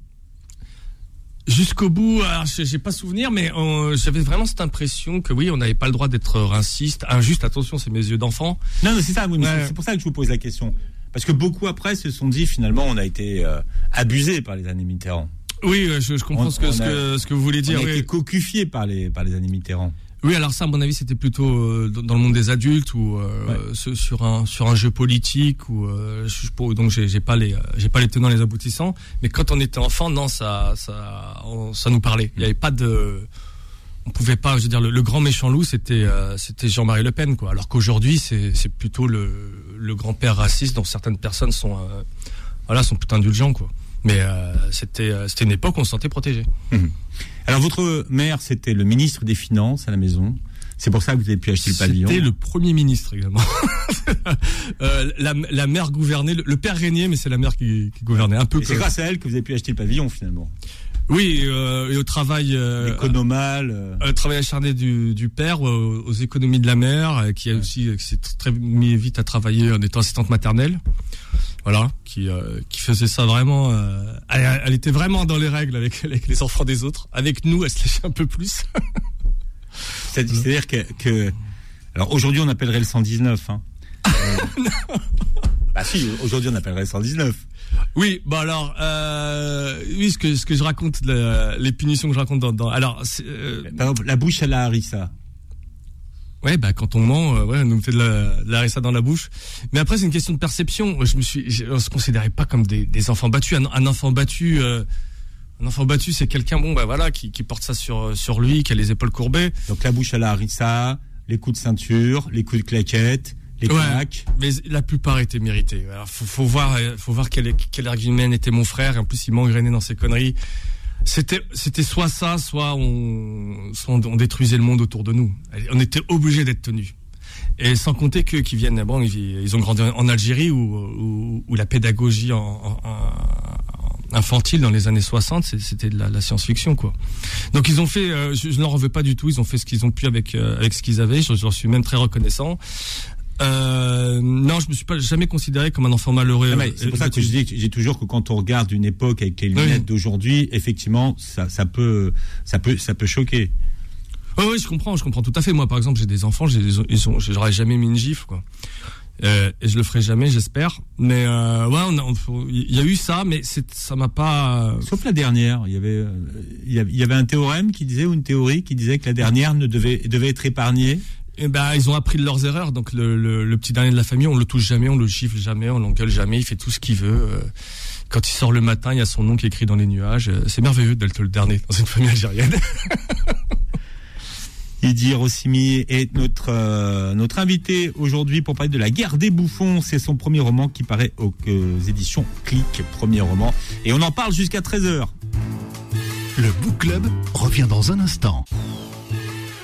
Speaker 4: Jusqu'au bout, alors, j'ai pas souvenir, mais j'avais vraiment cette impression que oui, on n'avait pas le droit d'être raciste, injuste. Attention, c'est mes yeux d'enfant.
Speaker 2: Non, non, c'est ça. Oui, mais
Speaker 4: Ouais.
Speaker 2: c'est- c'est pour ça que je vous pose la question. Parce que beaucoup après se sont dit finalement on a été euh, abusé par les années Mitterrand.
Speaker 4: Oui, euh, je, je comprends
Speaker 2: On-
Speaker 4: ce que
Speaker 2: on
Speaker 4: ce
Speaker 2: a-
Speaker 4: que ce que vous voulez
Speaker 2: On
Speaker 4: dire.
Speaker 2: a
Speaker 4: oui.
Speaker 2: été cocufié par les par les années Mitterrand.
Speaker 4: Oui, alors ça, à mon avis, c'était plutôt euh, dans le monde des adultes ou euh,
Speaker 2: Ouais.
Speaker 4: sur un sur un jeu politique ou euh, je donc j'ai pas les j'ai pas les tenants les aboutissants. Mais quand on était enfant, non, ça ça on- ça nous parlait. Il y avait pas de on pouvait pas, je veux dire, le, le grand méchant loup, c'était euh, c'était Jean-Marie Le Pen, quoi. Alors qu'aujourd'hui, c'est plutôt le le grand-père raciste dont certaines personnes sont voilà sont plutôt indulgents, quoi. Mais euh, c'était euh, c'était une époque où on se sentait protégé.
Speaker 2: Alors votre mère c'était le ministre des Finances à la maison. C'est pour ça que vous avez pu acheter le pavillon.
Speaker 4: C'était le premier ministre également. Euh, la, la mère gouvernait, le, le père régnait, mais c'est la mère qui, qui gouvernait. Un peu
Speaker 2: c'est grâce à elle que vous avez pu acheter le pavillon finalement.
Speaker 4: Oui, euh, et au travail, euh,
Speaker 2: L'économal. euh,
Speaker 4: euh, travail acharné du, du père, euh, aux économies de la mère, euh, qui a aussi euh, qui s'est très mis vite à travailler en étant assistante maternelle. Voilà, qui euh, qui faisait ça vraiment. euh, elle, elle était vraiment dans les règles avec, avec les enfants des autres. Avec nous, elle se lâchait un peu plus.
Speaker 2: c'est- C'est-à-dire que, que- alors aujourd'hui on appellerait le 119. Hein. Euh, bah si, aujourd'hui on appellerait le 119.
Speaker 4: Oui, bah alors, euh, oui, ce que ce que je raconte, les punitions que je raconte dans, dans alors, euh,
Speaker 2: Par exemple, la bouche à la harissa.
Speaker 4: ouais, bah quand on ment, euh, ouais, on nous mettait de la, de la harissa dans la bouche. Mais après, c'est une question de perception. Je me suis, je, on se considérait pas comme des, des enfants battus. Un, un enfant battu, euh, un enfant battu, c'est quelqu'un, bon, bah voilà, qui, qui porte ça sur sur lui, qui a les épaules courbées.
Speaker 2: Donc la bouche à la harissa, les coups de ceinture, les coups de claquette, les
Speaker 4: Ouais.
Speaker 2: claques.
Speaker 4: Mais la plupart étaient mérités. Alors, faut, faut voir, euh, faut voir quel, quel argument était mon frère. Et en plus, il m'engrainait dans ses conneries. C'était, c'était soit ça, soit on, soit on, détruisait le monde autour de nous. On était obligé d'être tenus. Et sans compter que qui viennent, bon, ils, ont grandi en Algérie où, où, où la pédagogie en, en- en- infantile dans les années 60, c'est- c'était de la, la science-fiction, quoi. Donc ils ont fait, euh, je, je ne leur en veux pas du tout. Ils ont fait ce qu'ils ont pu avec euh, avec ce qu'ils avaient. Je, je leur suis même très reconnaissant. Euh, non, je me suis pas jamais considéré comme un enfant malheureux.
Speaker 2: C'est pour ça que je dis, j'ai toujours que quand on regarde une époque avec les lunettes
Speaker 4: Oui.
Speaker 2: d'aujourd'hui, effectivement, ça, ça peut, ça peut, ça peut choquer.
Speaker 4: Oui, oui, je comprends, je comprends tout à fait. Moi, par exemple, j'ai des enfants, j'ai j'aurais jamais mis une gifle, quoi. Euh, et je le ferai jamais, j'espère. Mais euh, ouais, il y a eu ça, mais ça m'a pas.
Speaker 2: Sauf la dernière, il y avait, euh, il y avait- il y avait un théorème qui disait ou une théorie qui disait que la dernière ne devait, devait être épargnée.
Speaker 4: Eh ben, ils ont appris de leurs erreurs. Donc le, le, le petit dernier de la famille, on le touche jamais, on le gifle jamais, on l'engueule jamais. Il fait tout ce qu'il veut. Euh, Quand il sort le matin, il y a son nom qui est écrit dans les nuages. Euh, C'est merveilleux d'être le dernier dans une famille algérienne.
Speaker 2: Idi Rossimi est notre euh, notre invité aujourd'hui pour parler de la guerre des bouffons. C'est son premier roman qui paraît aux éditions Click, premier roman, et on en parle jusqu'à 13h.
Speaker 1: Le Book Club revient dans un instant.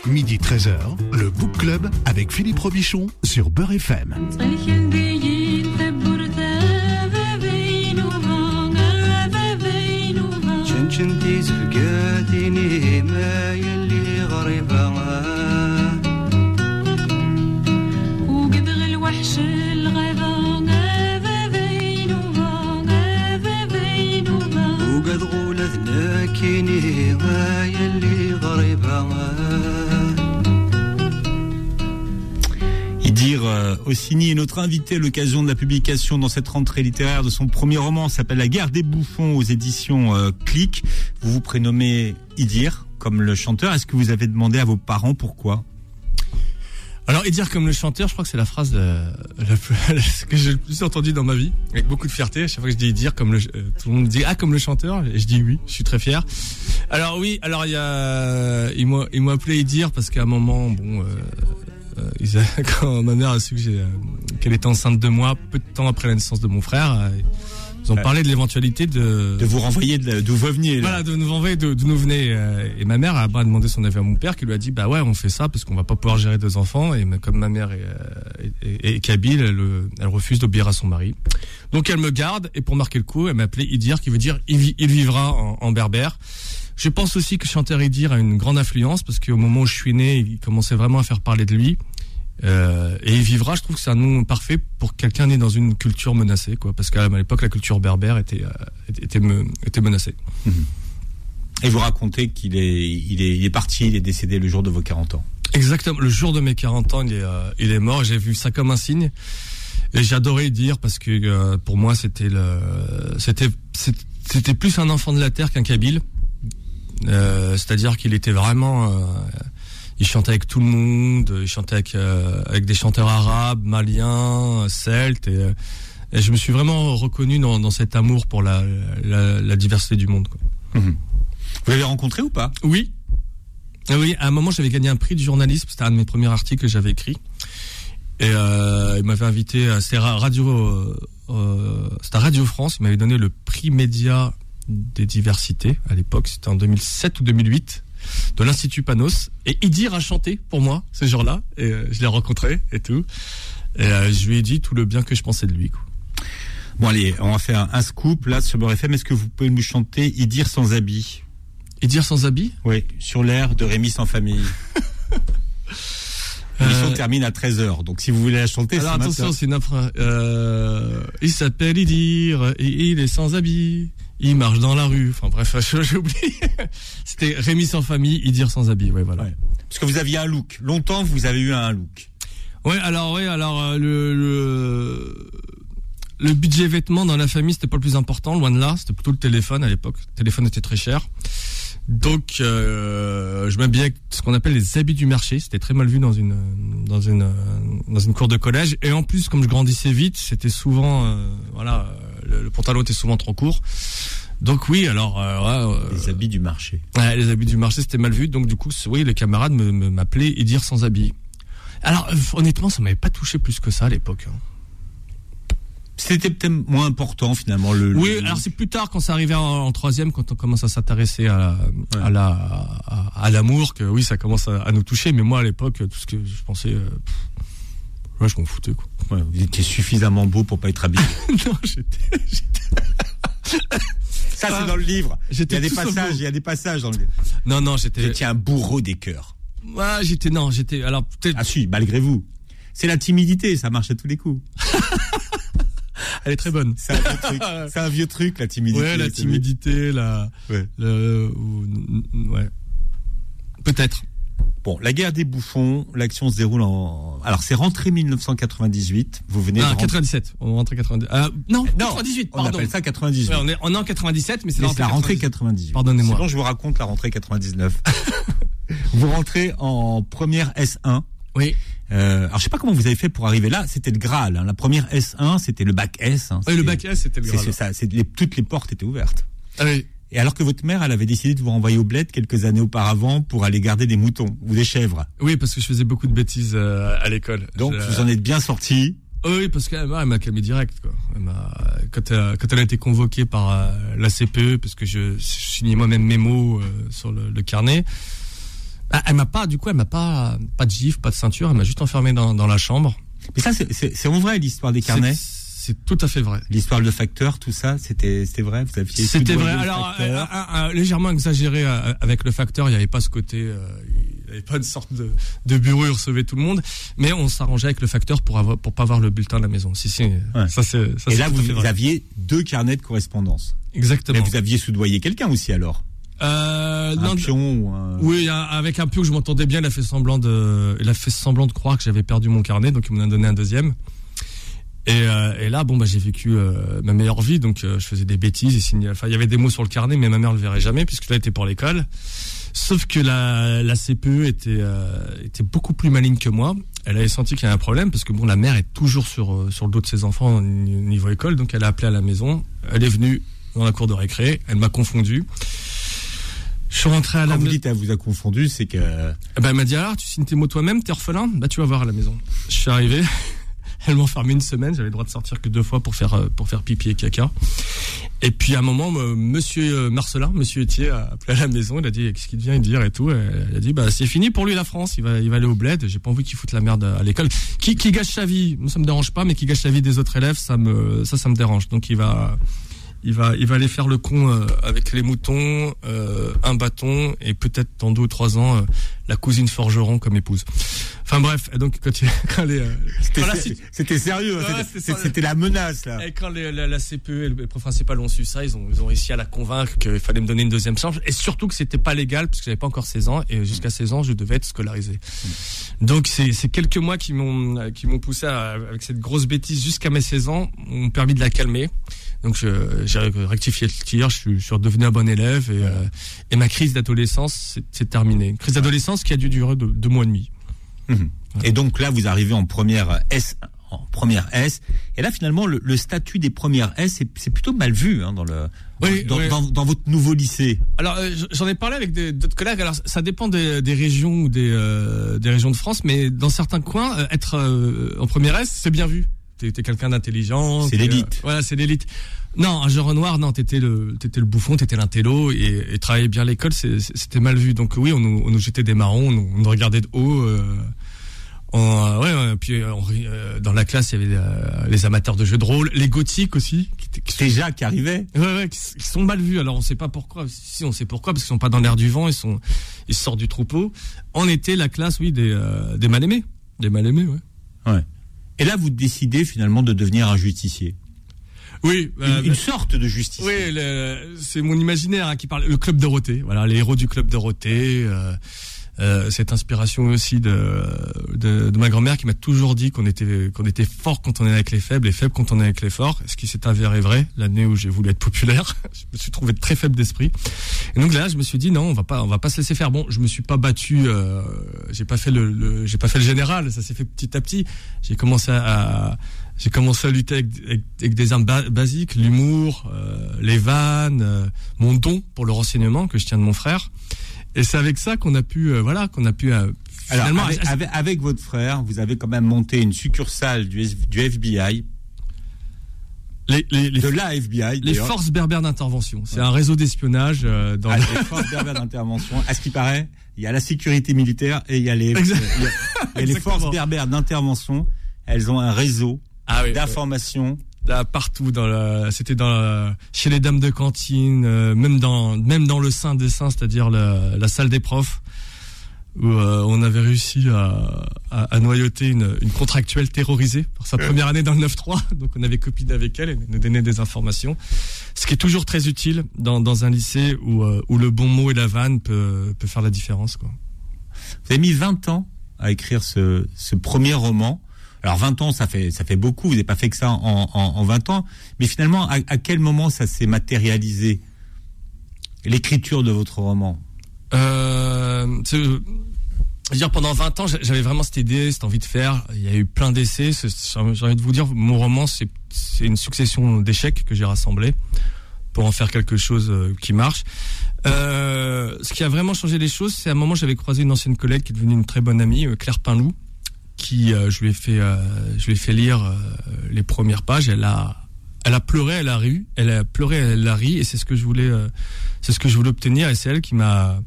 Speaker 1: Midi 13h, le Book Club avec Philippe Robichon sur Beurre FM.
Speaker 5: شنشنتي زفقاتيني ما يلي غريبة
Speaker 6: وقدغ الوحش الغابة
Speaker 2: Dire euh, Ossini est notre invité à l'occasion de la publication dans cette rentrée littéraire de son premier roman, s'appelle La guerre des bouffons aux éditions euh, Click. Vous vous prénommez Idir comme le chanteur. Est-ce que vous avez demandé à vos parents pourquoi?
Speaker 4: Alors, et dire comme le chanteur, je crois que c'est la phrase euh, la plus, que j'ai le plus entendue dans ma vie, avec beaucoup de fierté. À chaque fois que je dis dire comme le, euh, tout le monde dit ah comme le chanteur, et je dis oui, je suis très fier. Alors oui, alors il y appelé dire parce qu'à un moment, bon, euh, ils a- quand ma mère a su euh, qu'elle était enceinte de moi, peu de temps après la naissance de mon frère, euh, ils ont
Speaker 2: Ouais.
Speaker 4: parlé de l'éventualité de,
Speaker 2: De vous renvoyer d'où vous veniez là.
Speaker 4: voilà, de nous envoyer de, de nous venez. euh, et ma mère a demandé son avis à mon père, qui lui a dit bah ouais, on fait ça parce qu'on va pas pouvoir gérer deux enfants. Et comme ma mère est, euh, est, est- kabyle, elle, euh, elle refuse d'obéir à son mari. Donc elle me garde et pour marquer le coup, elle m'a appelé Idir, qui veut dire il, il vivra en, en berbère. Je pense aussi que chanter Idir a une grande influence parce qu'au moment où je suis né, il commençait vraiment à faire parler de lui. Euh, et il vivra, je trouve que c'est un nom parfait pour quelqu'un né dans une culture menacée, quoi. Parce qu'à l'époque, la culture berbère était, euh, était, était, menacée.
Speaker 2: Et vous racontez qu'il est, il est, il est parti, il est décédé le jour de vos 40 ans.
Speaker 4: Exactement. Le jour de mes 40 ans, il est, euh, il est mort. J'ai vu ça comme un signe. Et j'adorais dire parce que euh, pour moi, c'était le, c'était, c'est- c'était plus un enfant de la terre qu'un kabyle. Euh, c'est-à-dire qu'il était vraiment, euh, il chantait avec tout le monde, il chantait avec, euh, avec des chanteurs arabes, maliens, celtes, et, et je me suis vraiment reconnu dans, dans cet amour pour la, la, la diversité du monde. Quoi.
Speaker 2: Vous l'avez rencontré ou pas?
Speaker 4: Oui. Ah oui, à un moment, j'avais gagné un prix du journalisme. C'était un de mes premiers articles que j'avais écrit. Et euh, il m'avait invité à c'était Ra- Radio, euh, à Radio France. Il m'avait donné le prix média des diversités à l'époque. C'était en 2007 ou 2008 de l'Institut Panos. Et Idir a chanté pour moi ce jour-là. Et euh, je l'ai rencontré et tout. Et euh, je lui ai dit tout le bien que je pensais de lui. Quoi.
Speaker 2: Bon allez, on va faire un scoop là sur Beurre FM. Est-ce que vous pouvez nous chanter Idir sans habit
Speaker 4: Idir sans habit
Speaker 2: Oui, sur l'air de Rémi sans famille. L'émission
Speaker 4: Euh,
Speaker 2: termine à 13h, donc si vous voulez la chanter, c'est
Speaker 4: Alors attention, c'est une affre- euh, il s'appelle Idir, et il est sans habit, il marche dans la rue. Enfin bref, j'ai oublié. C'était Rémi sans famille, Idir sans habit. Ouais, voilà.
Speaker 2: Ouais. Parce que vous aviez un look. Longtemps, vous avez eu un look.
Speaker 4: Ouais, alors ouais, alors euh, le, le le budget vêtements dans la famille c'était pas le plus important, loin de là. C'était plutôt le téléphone à l'époque. Le téléphone était très cher. Donc euh, je m'habillais avec ce qu'on appelle les habits du marché. C'était très mal vu dans une dans une dans une cour de collège. Et en plus, comme je grandissais vite, c'était souvent euh, voilà le, le pantalon était souvent trop court. Donc oui, alors euh, ouais, euh,
Speaker 2: Les habits du marché.
Speaker 4: Ouais, les habits du marché, c'était mal vu. Donc, du coup, oui, les camarades me, me- m'appelaient et dire sans habits. Alors, euh, honnêtement, ça m'avait pas touché plus que ça à l'époque. hein.
Speaker 2: C'était peut-être moins important finalement. Le,
Speaker 4: Oui,
Speaker 2: le-
Speaker 4: alors c'est plus tard quand ça arrivait en, en troisième, quand on commence à s'intéresser à, la- à la, à, à l'amour, que oui, ça commence à, à nous toucher. Mais moi, à l'époque, tout ce que je pensais, euh, pff, ouais, je m'en foutais, quoi.
Speaker 2: Ouais, vous étiez suffisamment beau pour pas être habillé.
Speaker 4: non, j'étais,
Speaker 2: Ça, c'est dans le livre. Il y
Speaker 4: J'étais
Speaker 2: a des passages,
Speaker 4: beau.
Speaker 2: il y a des passages dans le livre.
Speaker 4: non, non, j'étais,
Speaker 2: étiez un bourreau des cœurs.
Speaker 4: ouais, j'étais, non, j'étais, alors peut-être,
Speaker 2: Ah si, malgré vous. C'est la timidité, ça marche à tous les coups.
Speaker 4: elle est très bonne.
Speaker 2: C'est un vieux truc. C'est un vieux truc, la timidité.
Speaker 4: Ouais, la timidité, la,
Speaker 2: Ouais.
Speaker 4: le, n- ouais. Peut-être.
Speaker 2: Bon, la guerre des bouffons, l'action se déroule en. Alors, c'est rentré 1998. Vous venez de rentrer-
Speaker 4: 97. On rentre 90. Euh, non,
Speaker 2: Non,
Speaker 4: 98,
Speaker 2: on
Speaker 4: pardon.
Speaker 2: appelle ça 98.
Speaker 4: Ouais, on, est, on est en 97, mais c'est la
Speaker 2: c'est la rentrée
Speaker 4: 98.
Speaker 2: 98.
Speaker 4: Pardonnez-moi.
Speaker 2: Sinon, je vous raconte la rentrée 99. vous rentrez en première S1.
Speaker 4: Oui.
Speaker 2: Euh, alors, je sais pas comment vous avez fait pour arriver là. C'était le Graal. hein. La première S1, c'était le bac S. hein.
Speaker 4: Ouais, le bac S, c'était le Graal.
Speaker 2: c'est ça. c'est- les- toutes les portes étaient ouvertes.
Speaker 4: Ah oui.
Speaker 2: Et alors que votre mère, elle avait décidé de vous renvoyer au bled quelques années auparavant pour aller garder des moutons ou des chèvres.
Speaker 4: Oui, parce que je faisais beaucoup de bêtises euh, à l'école.
Speaker 2: Donc,
Speaker 4: Je-
Speaker 2: vous en êtes bien sorti.
Speaker 4: Oh oui, parce qu'elle m'a calmé direct. Quoi. Elle quand, elle, quand elle a été convoquée par euh, la CPE, parce que je, je signais moi-même mes mots euh, sur le, le carnet, elle m'a pas, du coup, elle m'a pas, pas de gifle, pas de ceinture, elle m'a juste enfermé dans, dans la chambre.
Speaker 2: Mais ça, c'est- en vrai l'histoire des carnets.
Speaker 4: C'est tout à fait vrai.
Speaker 2: L'histoire de facteur, tout ça, c'était c'était vrai? Vous aviez
Speaker 4: C'était vrai. Alors, euh, légèrement exagéré euh, avec le facteur. Il n'y avait pas ce côté. euh, il n'y avait pas une sorte de, de bureau il recevait tout le monde. Mais on s'arrangeait avec le facteur pour avoir, pour pas avoir le bulletin de la maison. Si, si.
Speaker 2: Ouais.
Speaker 4: Ça, c'est, ça,
Speaker 2: Et là, vous, aviez deux carnets de correspondance. Mais
Speaker 4: Exactement.
Speaker 2: vous aviez soudoyé quelqu'un aussi alors?
Speaker 4: Euh,
Speaker 2: Un pion
Speaker 4: Oui, avec un pion que je m'entendais bien, il a fait semblant de, il a fait semblant de croire que j'avais perdu mon carnet, donc il m'en a donné un deuxième. Et, euh, et là, bon, bah, j'ai vécu euh, ma meilleure vie, donc je faisais des bêtises. Il, signait- enfin, il y avait des mots sur le carnet, mais ma mère le verrait jamais puisque là, était pour l'école. Sauf que la, la CPE était, était beaucoup plus maligne que moi. Elle avait senti qu'il y avait un problème parce que bon, la mère est toujours sur sur le dos de ses enfants au ni- niveau école, donc elle a appelé à la maison. Elle est venue dans la cour de récré, elle m'a confondu. Je suis rentré à la
Speaker 2: Quand vous
Speaker 4: maison.
Speaker 2: dites elle vous a confondu, c'est que
Speaker 4: ben, elle m'a dit alors, tu signes tes mots toi-même, t'es orphelin? Bah, tu vas voir à la maison. Je suis arrivé. Elle m'a enfermé une semaine. J'avais le droit de sortir que deux fois pour faire euh, pour faire pipi et caca. Et puis à un moment, Monsieur euh, Marcelin, Monsieur Etier a appelé à la maison. Il a dit qu'est-ce qu'il vient dire et tout. Et elle a dit bah c'est fini pour lui la France. Il va il va aller au bled. J'ai pas envie qu'il foute la merde à l'école. Qui qui gâche sa vie? Ça me dérange pas, mais qui gâche la vie des autres élèves, ça me ça ça me dérange. Donc il va il va, il va aller faire le con euh, avec les moutons, euh, un bâton et peut-être dans deux ou trois ans euh, la cousine forgeron comme épouse. Enfin bref, et donc quand, il, quand les, euh,
Speaker 2: c'était sérieux.
Speaker 4: Ouais,
Speaker 2: c'était- la menace là.
Speaker 4: et quand les- la, la CPE et le principal ont su ça, ils ont, ils ont réussi à la convaincre qu'il fallait me donner une deuxième chance et surtout que c'était pas légal parce que j'avais pas encore 16 ans et jusqu'à 16 ans je devais être scolarisé. Donc c'est c'est quelques mois qui m'ont qui m'ont poussé à- avec cette grosse bêtise jusqu'à mes 16 ans m'ont permis de la calmer. Donc j'ai rectifié le tir, je suis, je suis redevenu un bon élève et, euh, et ma crise d'adolescence c'est- c'est terminé. Une crise d'adolescence qui a dû durer deux, deux mois et demi.
Speaker 2: Et donc là, vous arrivez en première S, en première S. Et là, finalement, le, le statut des premières S, c'est- plutôt mal vu hein, dans le
Speaker 4: Oui,
Speaker 2: dans,
Speaker 4: oui.
Speaker 2: dans- dans votre nouveau lycée.
Speaker 4: Alors euh, j'en ai parlé avec d'autres collègues. Alors ça dépend des, des régions ou des, euh, des régions de France, mais dans certains coins, euh, être euh, en première S, c'est bien vu. Es, quelqu'un d'intelligent.
Speaker 2: C'est l'élite.
Speaker 4: euh, voilà, c'est l'élite. Non, un genre noir, non, t'étais le, t'étais le bouffon, t'étais l'intello et, et travailler bien à l'école, c'était mal vu. Donc oui, on nous, on nous jetait des marrons, on nous, on nous regardait de haut. Euh, euh, ouais, puis euh, on euh, dans la classe, il y avait euh, les amateurs de jeux de rôle, les gothiques aussi, qui, étaient- qui sont-
Speaker 2: Jacques qui arrivait.
Speaker 4: Ouais, ouais, qui, sont mal vus. Alors on sait pas pourquoi. Si on sait pourquoi, parce qu'ils sont pas dans l'air du vent, ils sont, ils sortent du troupeau. On était la classe, oui, des, euh, des mal aimés, des mal aimés, ouais.
Speaker 2: Ouais. Et là, vous décidez finalement de devenir un justicier.
Speaker 4: Oui,
Speaker 2: Une,
Speaker 4: euh,
Speaker 2: une sorte de justicier.
Speaker 4: oui, c'est mon imaginaire hein, qui parle. Le club Dorothée, voilà, les héros du club Dorothée. Euh, euh, cette inspiration aussi de, de, de ma grand-mère qui m'a toujours dit qu'on était qu'on était fort quand on est avec les faibles et faible quand on est avec les forts. Ce qui s'est avéré vrai l'année où j'ai voulu être populaire. je me suis trouvé très faible d'esprit. Et donc là, je me suis dit non, on va pas on va pas se laisser faire. Bon, je me suis pas battu. Euh, j'ai pas fait le, le- j'ai pas fait le général. Ça s'est fait petit à petit. J'ai commencé à j'ai commencé à lutter avec, des armes ba- basiques, l'humour, euh, les vannes, euh, mon don pour le renseignement que je tiens de mon frère. Et c'est avec ça qu'on a pu, euh, voilà, qu'on a pu euh,
Speaker 2: Alors, avec, avec- avec votre frère, vous avez quand même monté une succursale du, FBI,
Speaker 4: les, les, les,
Speaker 2: de la FBI.
Speaker 4: les forces berbères d'intervention. C'est un réseau d'espionnage euh, dans.
Speaker 2: Ah, les forces berbères d'intervention. À ce qui paraît, il y a la sécurité militaire et il y a les, il y a-
Speaker 4: Exact-
Speaker 2: il y a les forces berbères d'intervention. Elles ont un réseau
Speaker 4: Ah oui,
Speaker 2: d'information.
Speaker 4: Là, partout dans la, c'était dans la- chez les dames de cantine, euh, même dans même dans le sein des seins, c'est-à-dire la, la salle des profs, où euh, on avait réussi à, à, à noyauter une, une contractuelle terrorisée pour sa première année dans le 9-3, donc on avait copié avec elle et nous donnait des informations, ce qui est toujours très utile dans, dans un lycée où, euh, où le bon mot et la vanne peut, peut faire la différence. Quoi.
Speaker 2: Vous avez mis 20 ans à écrire ce, ce premier roman. Alors 20 ans, ça fait ça fait beaucoup. Vous n'avez pas fait que ça en, en, en 20 ans. Mais finalement, à, quel moment ça s'est matérialisé L'écriture de votre roman?
Speaker 4: Euh, veux dire, pendant 20 ans, j'a- j'avais vraiment cette idée, cette envie de faire. Il y a eu plein d'essais. J'ai envie de vous dire, mon roman, c'est une succession d'échecs que j'ai rassemblés pour en faire quelque chose euh, qui marche. Euh, ce qui a vraiment changé les choses, c'est à un moment, j'avais croisé une ancienne collègue qui est devenue une très bonne amie, euh, Claire Pinlou, qui euh, je lui ai fait, euh, je lui ai fait lire euh, les premières pages. Elle a, elle a pleuré, elle a ri, elle a pleuré, elle a ri, et c'est ce que je voulais, c'est ce que je voulais obtenir, et c'est elle qui m'a,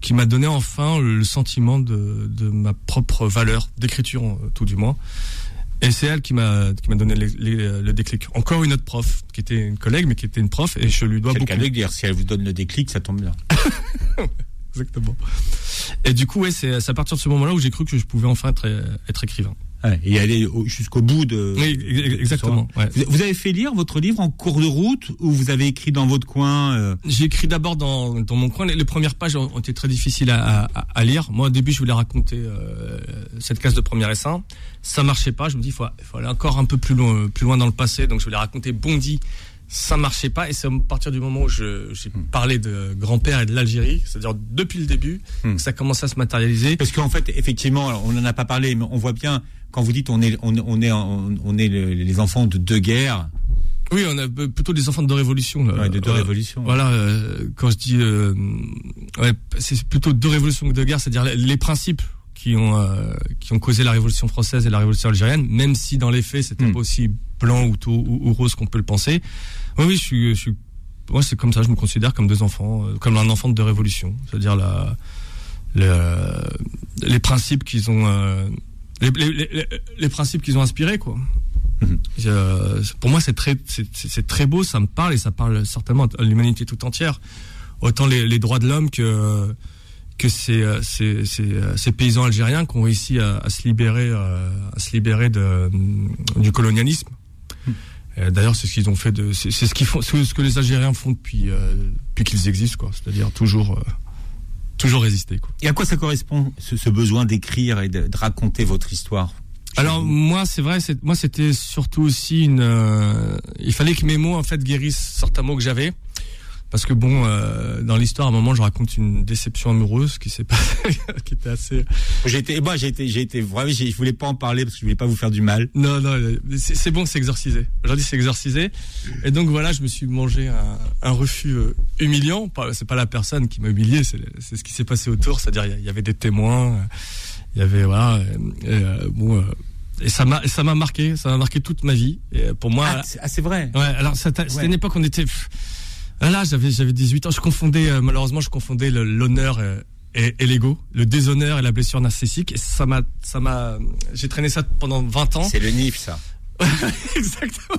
Speaker 4: qui m'a donné enfin le sentiment de, de ma propre valeur d'écriture, tout du moins. Et c'est elle qui m'a qui m'a donné les- les- le déclic. Encore une autre prof, qui était une collègue, mais qui était une prof, et je lui dois
Speaker 2: C'est le
Speaker 4: beaucoup.
Speaker 2: de dire. Si elle vous donne le déclic, ça tombe bien.
Speaker 4: Exactement. Et du coup, ouais, c'est à partir de ce moment-là où j'ai cru que je pouvais enfin être, être écrivain.
Speaker 2: Ouais, et aller au- jusqu'au bout de.
Speaker 4: Oui, ex- exactement. ouais.
Speaker 2: Vous avez fait lire votre livre en cours de route ou vous avez écrit dans votre coin euh,
Speaker 4: J'ai écrit d'abord dans, dans mon coin. Les, les premières pages ont, été très difficiles à, à- à lire. Moi, au début, je voulais raconter euh, cette case de premier essaim. Ça marchait pas. Je me dis, il faut, aller encore un peu plus loin, plus loin dans le passé. Donc, je voulais raconter Bondy. Ça marchait pas. Et c'est à partir du moment où j'ai parlé de grand-père et de l'Algérie, c'est-à-dire depuis le début,
Speaker 2: Hmm.
Speaker 4: que ça commence à se matérialiser.
Speaker 2: Parce qu'en fait, effectivement, alors, on n'en a pas parlé, mais on voit bien quand vous dites on est on, on est on est le- les enfants de deux guerres,
Speaker 4: Oui, on a euh, plutôt des enfants de révolution. là.
Speaker 2: ouais, de deux
Speaker 4: Euh,
Speaker 2: révolutions.
Speaker 4: Voilà, euh, quand je dis, euh, ouais, c'est plutôt deux révolutions que deux guerres, c'est-à-dire les, les principes qui ont euh, qui ont causé la révolution française et la révolution algérienne, même si dans les faits c'était
Speaker 2: Hmm.
Speaker 4: pas aussi blanc ou, tau- ou, ou rose qu'on peut le penser. Oui, oui, je suis, je suis, moi c'est comme ça, je me considère comme deux enfants, euh, comme un enfant de deux révolutions, c'est-à-dire la, le- les principes qu'ils ont, euh, les, les, les, les principes qu'ils ont inspirés quoi. Euh, pour moi, c'est très, c'est- très beau, ça me parle et ça parle certainement à l'humanité tout entière. Autant les droits de l'homme que que ces, euh, ces, ces, euh, ces paysans algériens qui ont réussi à, à se libérer, euh, à se libérer de, du colonialisme. Euh, D'ailleurs, c'est ce qu'ils ont fait de, c'est ce qu'ils font, c'est ce que les Algériens font depuis, euh, depuis qu'ils existent, quoi. C'est-à-dire toujours, euh, toujours résister, quoi.
Speaker 2: Et à quoi ça correspond ce, ce besoin d'écrire et de, de raconter votre histoire
Speaker 4: Alors moi c'est vrai, moi c'était surtout aussi une. euh, il fallait que mes mots en fait guérissent certains mots que j'avais, parce que bon, euh, dans l'histoire à un moment je raconte une déception amoureuse qui s'est passée, qui était assez.
Speaker 2: J'ai été, moi j'ai été, j'ai été vraiment, je voulais pas en parler parce que je voulais pas vous faire du mal.
Speaker 4: Non non, euh, c'est bon, c'est exorcisé. Aujourd'hui c'est exorcisé, et donc voilà, je me suis mangé un, un refus euh, humiliant. C'est pas la personne qui m'a humilié, c'est ce qui s'est passé autour, c'est-à-dire il y avait des témoins, euh, il y avait voilà, euh, et, euh, bon. euh, et ça m'a, ça m'a marqué, ça m'a marqué toute ma vie. Et pour moi,
Speaker 2: Ah, c'est ah, c'est vrai.
Speaker 4: Ouais, alors c'était
Speaker 2: Ouais.
Speaker 4: une époque où on était. pff, Là, j'avais j'avais 18 ans. Je confondais euh, malheureusement, je confondais l'honneur euh, et, et l'ego, le déshonneur et la blessure narcissique. Et ça m'a ça m'a j'ai traîné ça pendant 20 ans.
Speaker 2: C'est le NIF ça.
Speaker 4: Exactement.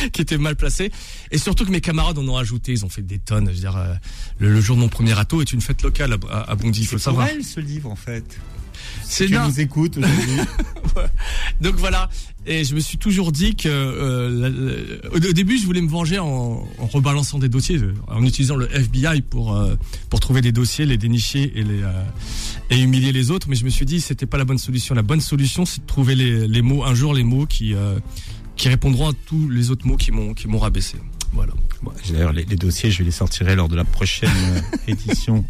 Speaker 4: qui était mal placé et surtout que mes camarades en ont rajouté, ils ont fait des tonnes. Je veux dire, euh, le, le jour de mon premier râteau est une fête locale à, à, Bondy, il faut le
Speaker 2: C'est
Speaker 4: savoir.
Speaker 2: elle ce livre en fait.
Speaker 4: C'est
Speaker 2: Tu
Speaker 4: non.
Speaker 2: nous écoutes aujourd'hui.
Speaker 4: Donc voilà. Et je me suis toujours dit que euh, la- la- au, début, je voulais me venger en, en rebalançant des dossiers, euh, en utilisant le FBI pour euh, pour trouver des dossiers, les dénicher et les euh, et humilier les autres. Mais je me suis dit, c'était pas la bonne solution. La bonne solution, c'est de trouver les, les mots un jour, les mots qui euh, qui répondront à tous les autres mots qui m'ont qui m'ont rabaissé. Voilà.
Speaker 2: Bon, D'ailleurs, les, les dossiers, je les sortirai lors de la prochaine euh, édition.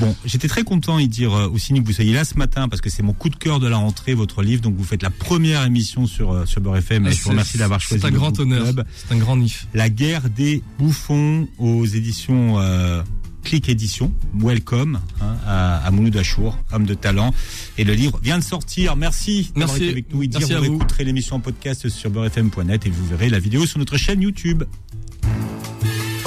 Speaker 2: Bon, j'étais très content, y dire euh, aussi que vous soyez là ce matin parce que c'est mon coup de cœur de la rentrée, votre livre. Donc vous faites la première émission sur euh, sur Beurre FM. Et je vous remercie d'avoir choisi.
Speaker 4: C'est un grand honneur. C'est un grand nif.
Speaker 2: La guerre des bouffons aux éditions euh, Click Édition. Welcome hein, à, à Mouloud Achour, homme de talent. Et le livre vient de sortir. Merci d'avoir
Speaker 4: Merci.
Speaker 2: été avec nous. Et dire,
Speaker 4: Merci à
Speaker 2: vous
Speaker 4: vous.
Speaker 2: écouterez l'émission en podcast sur beurrefm.net et vous verrez la vidéo sur notre chaîne YouTube.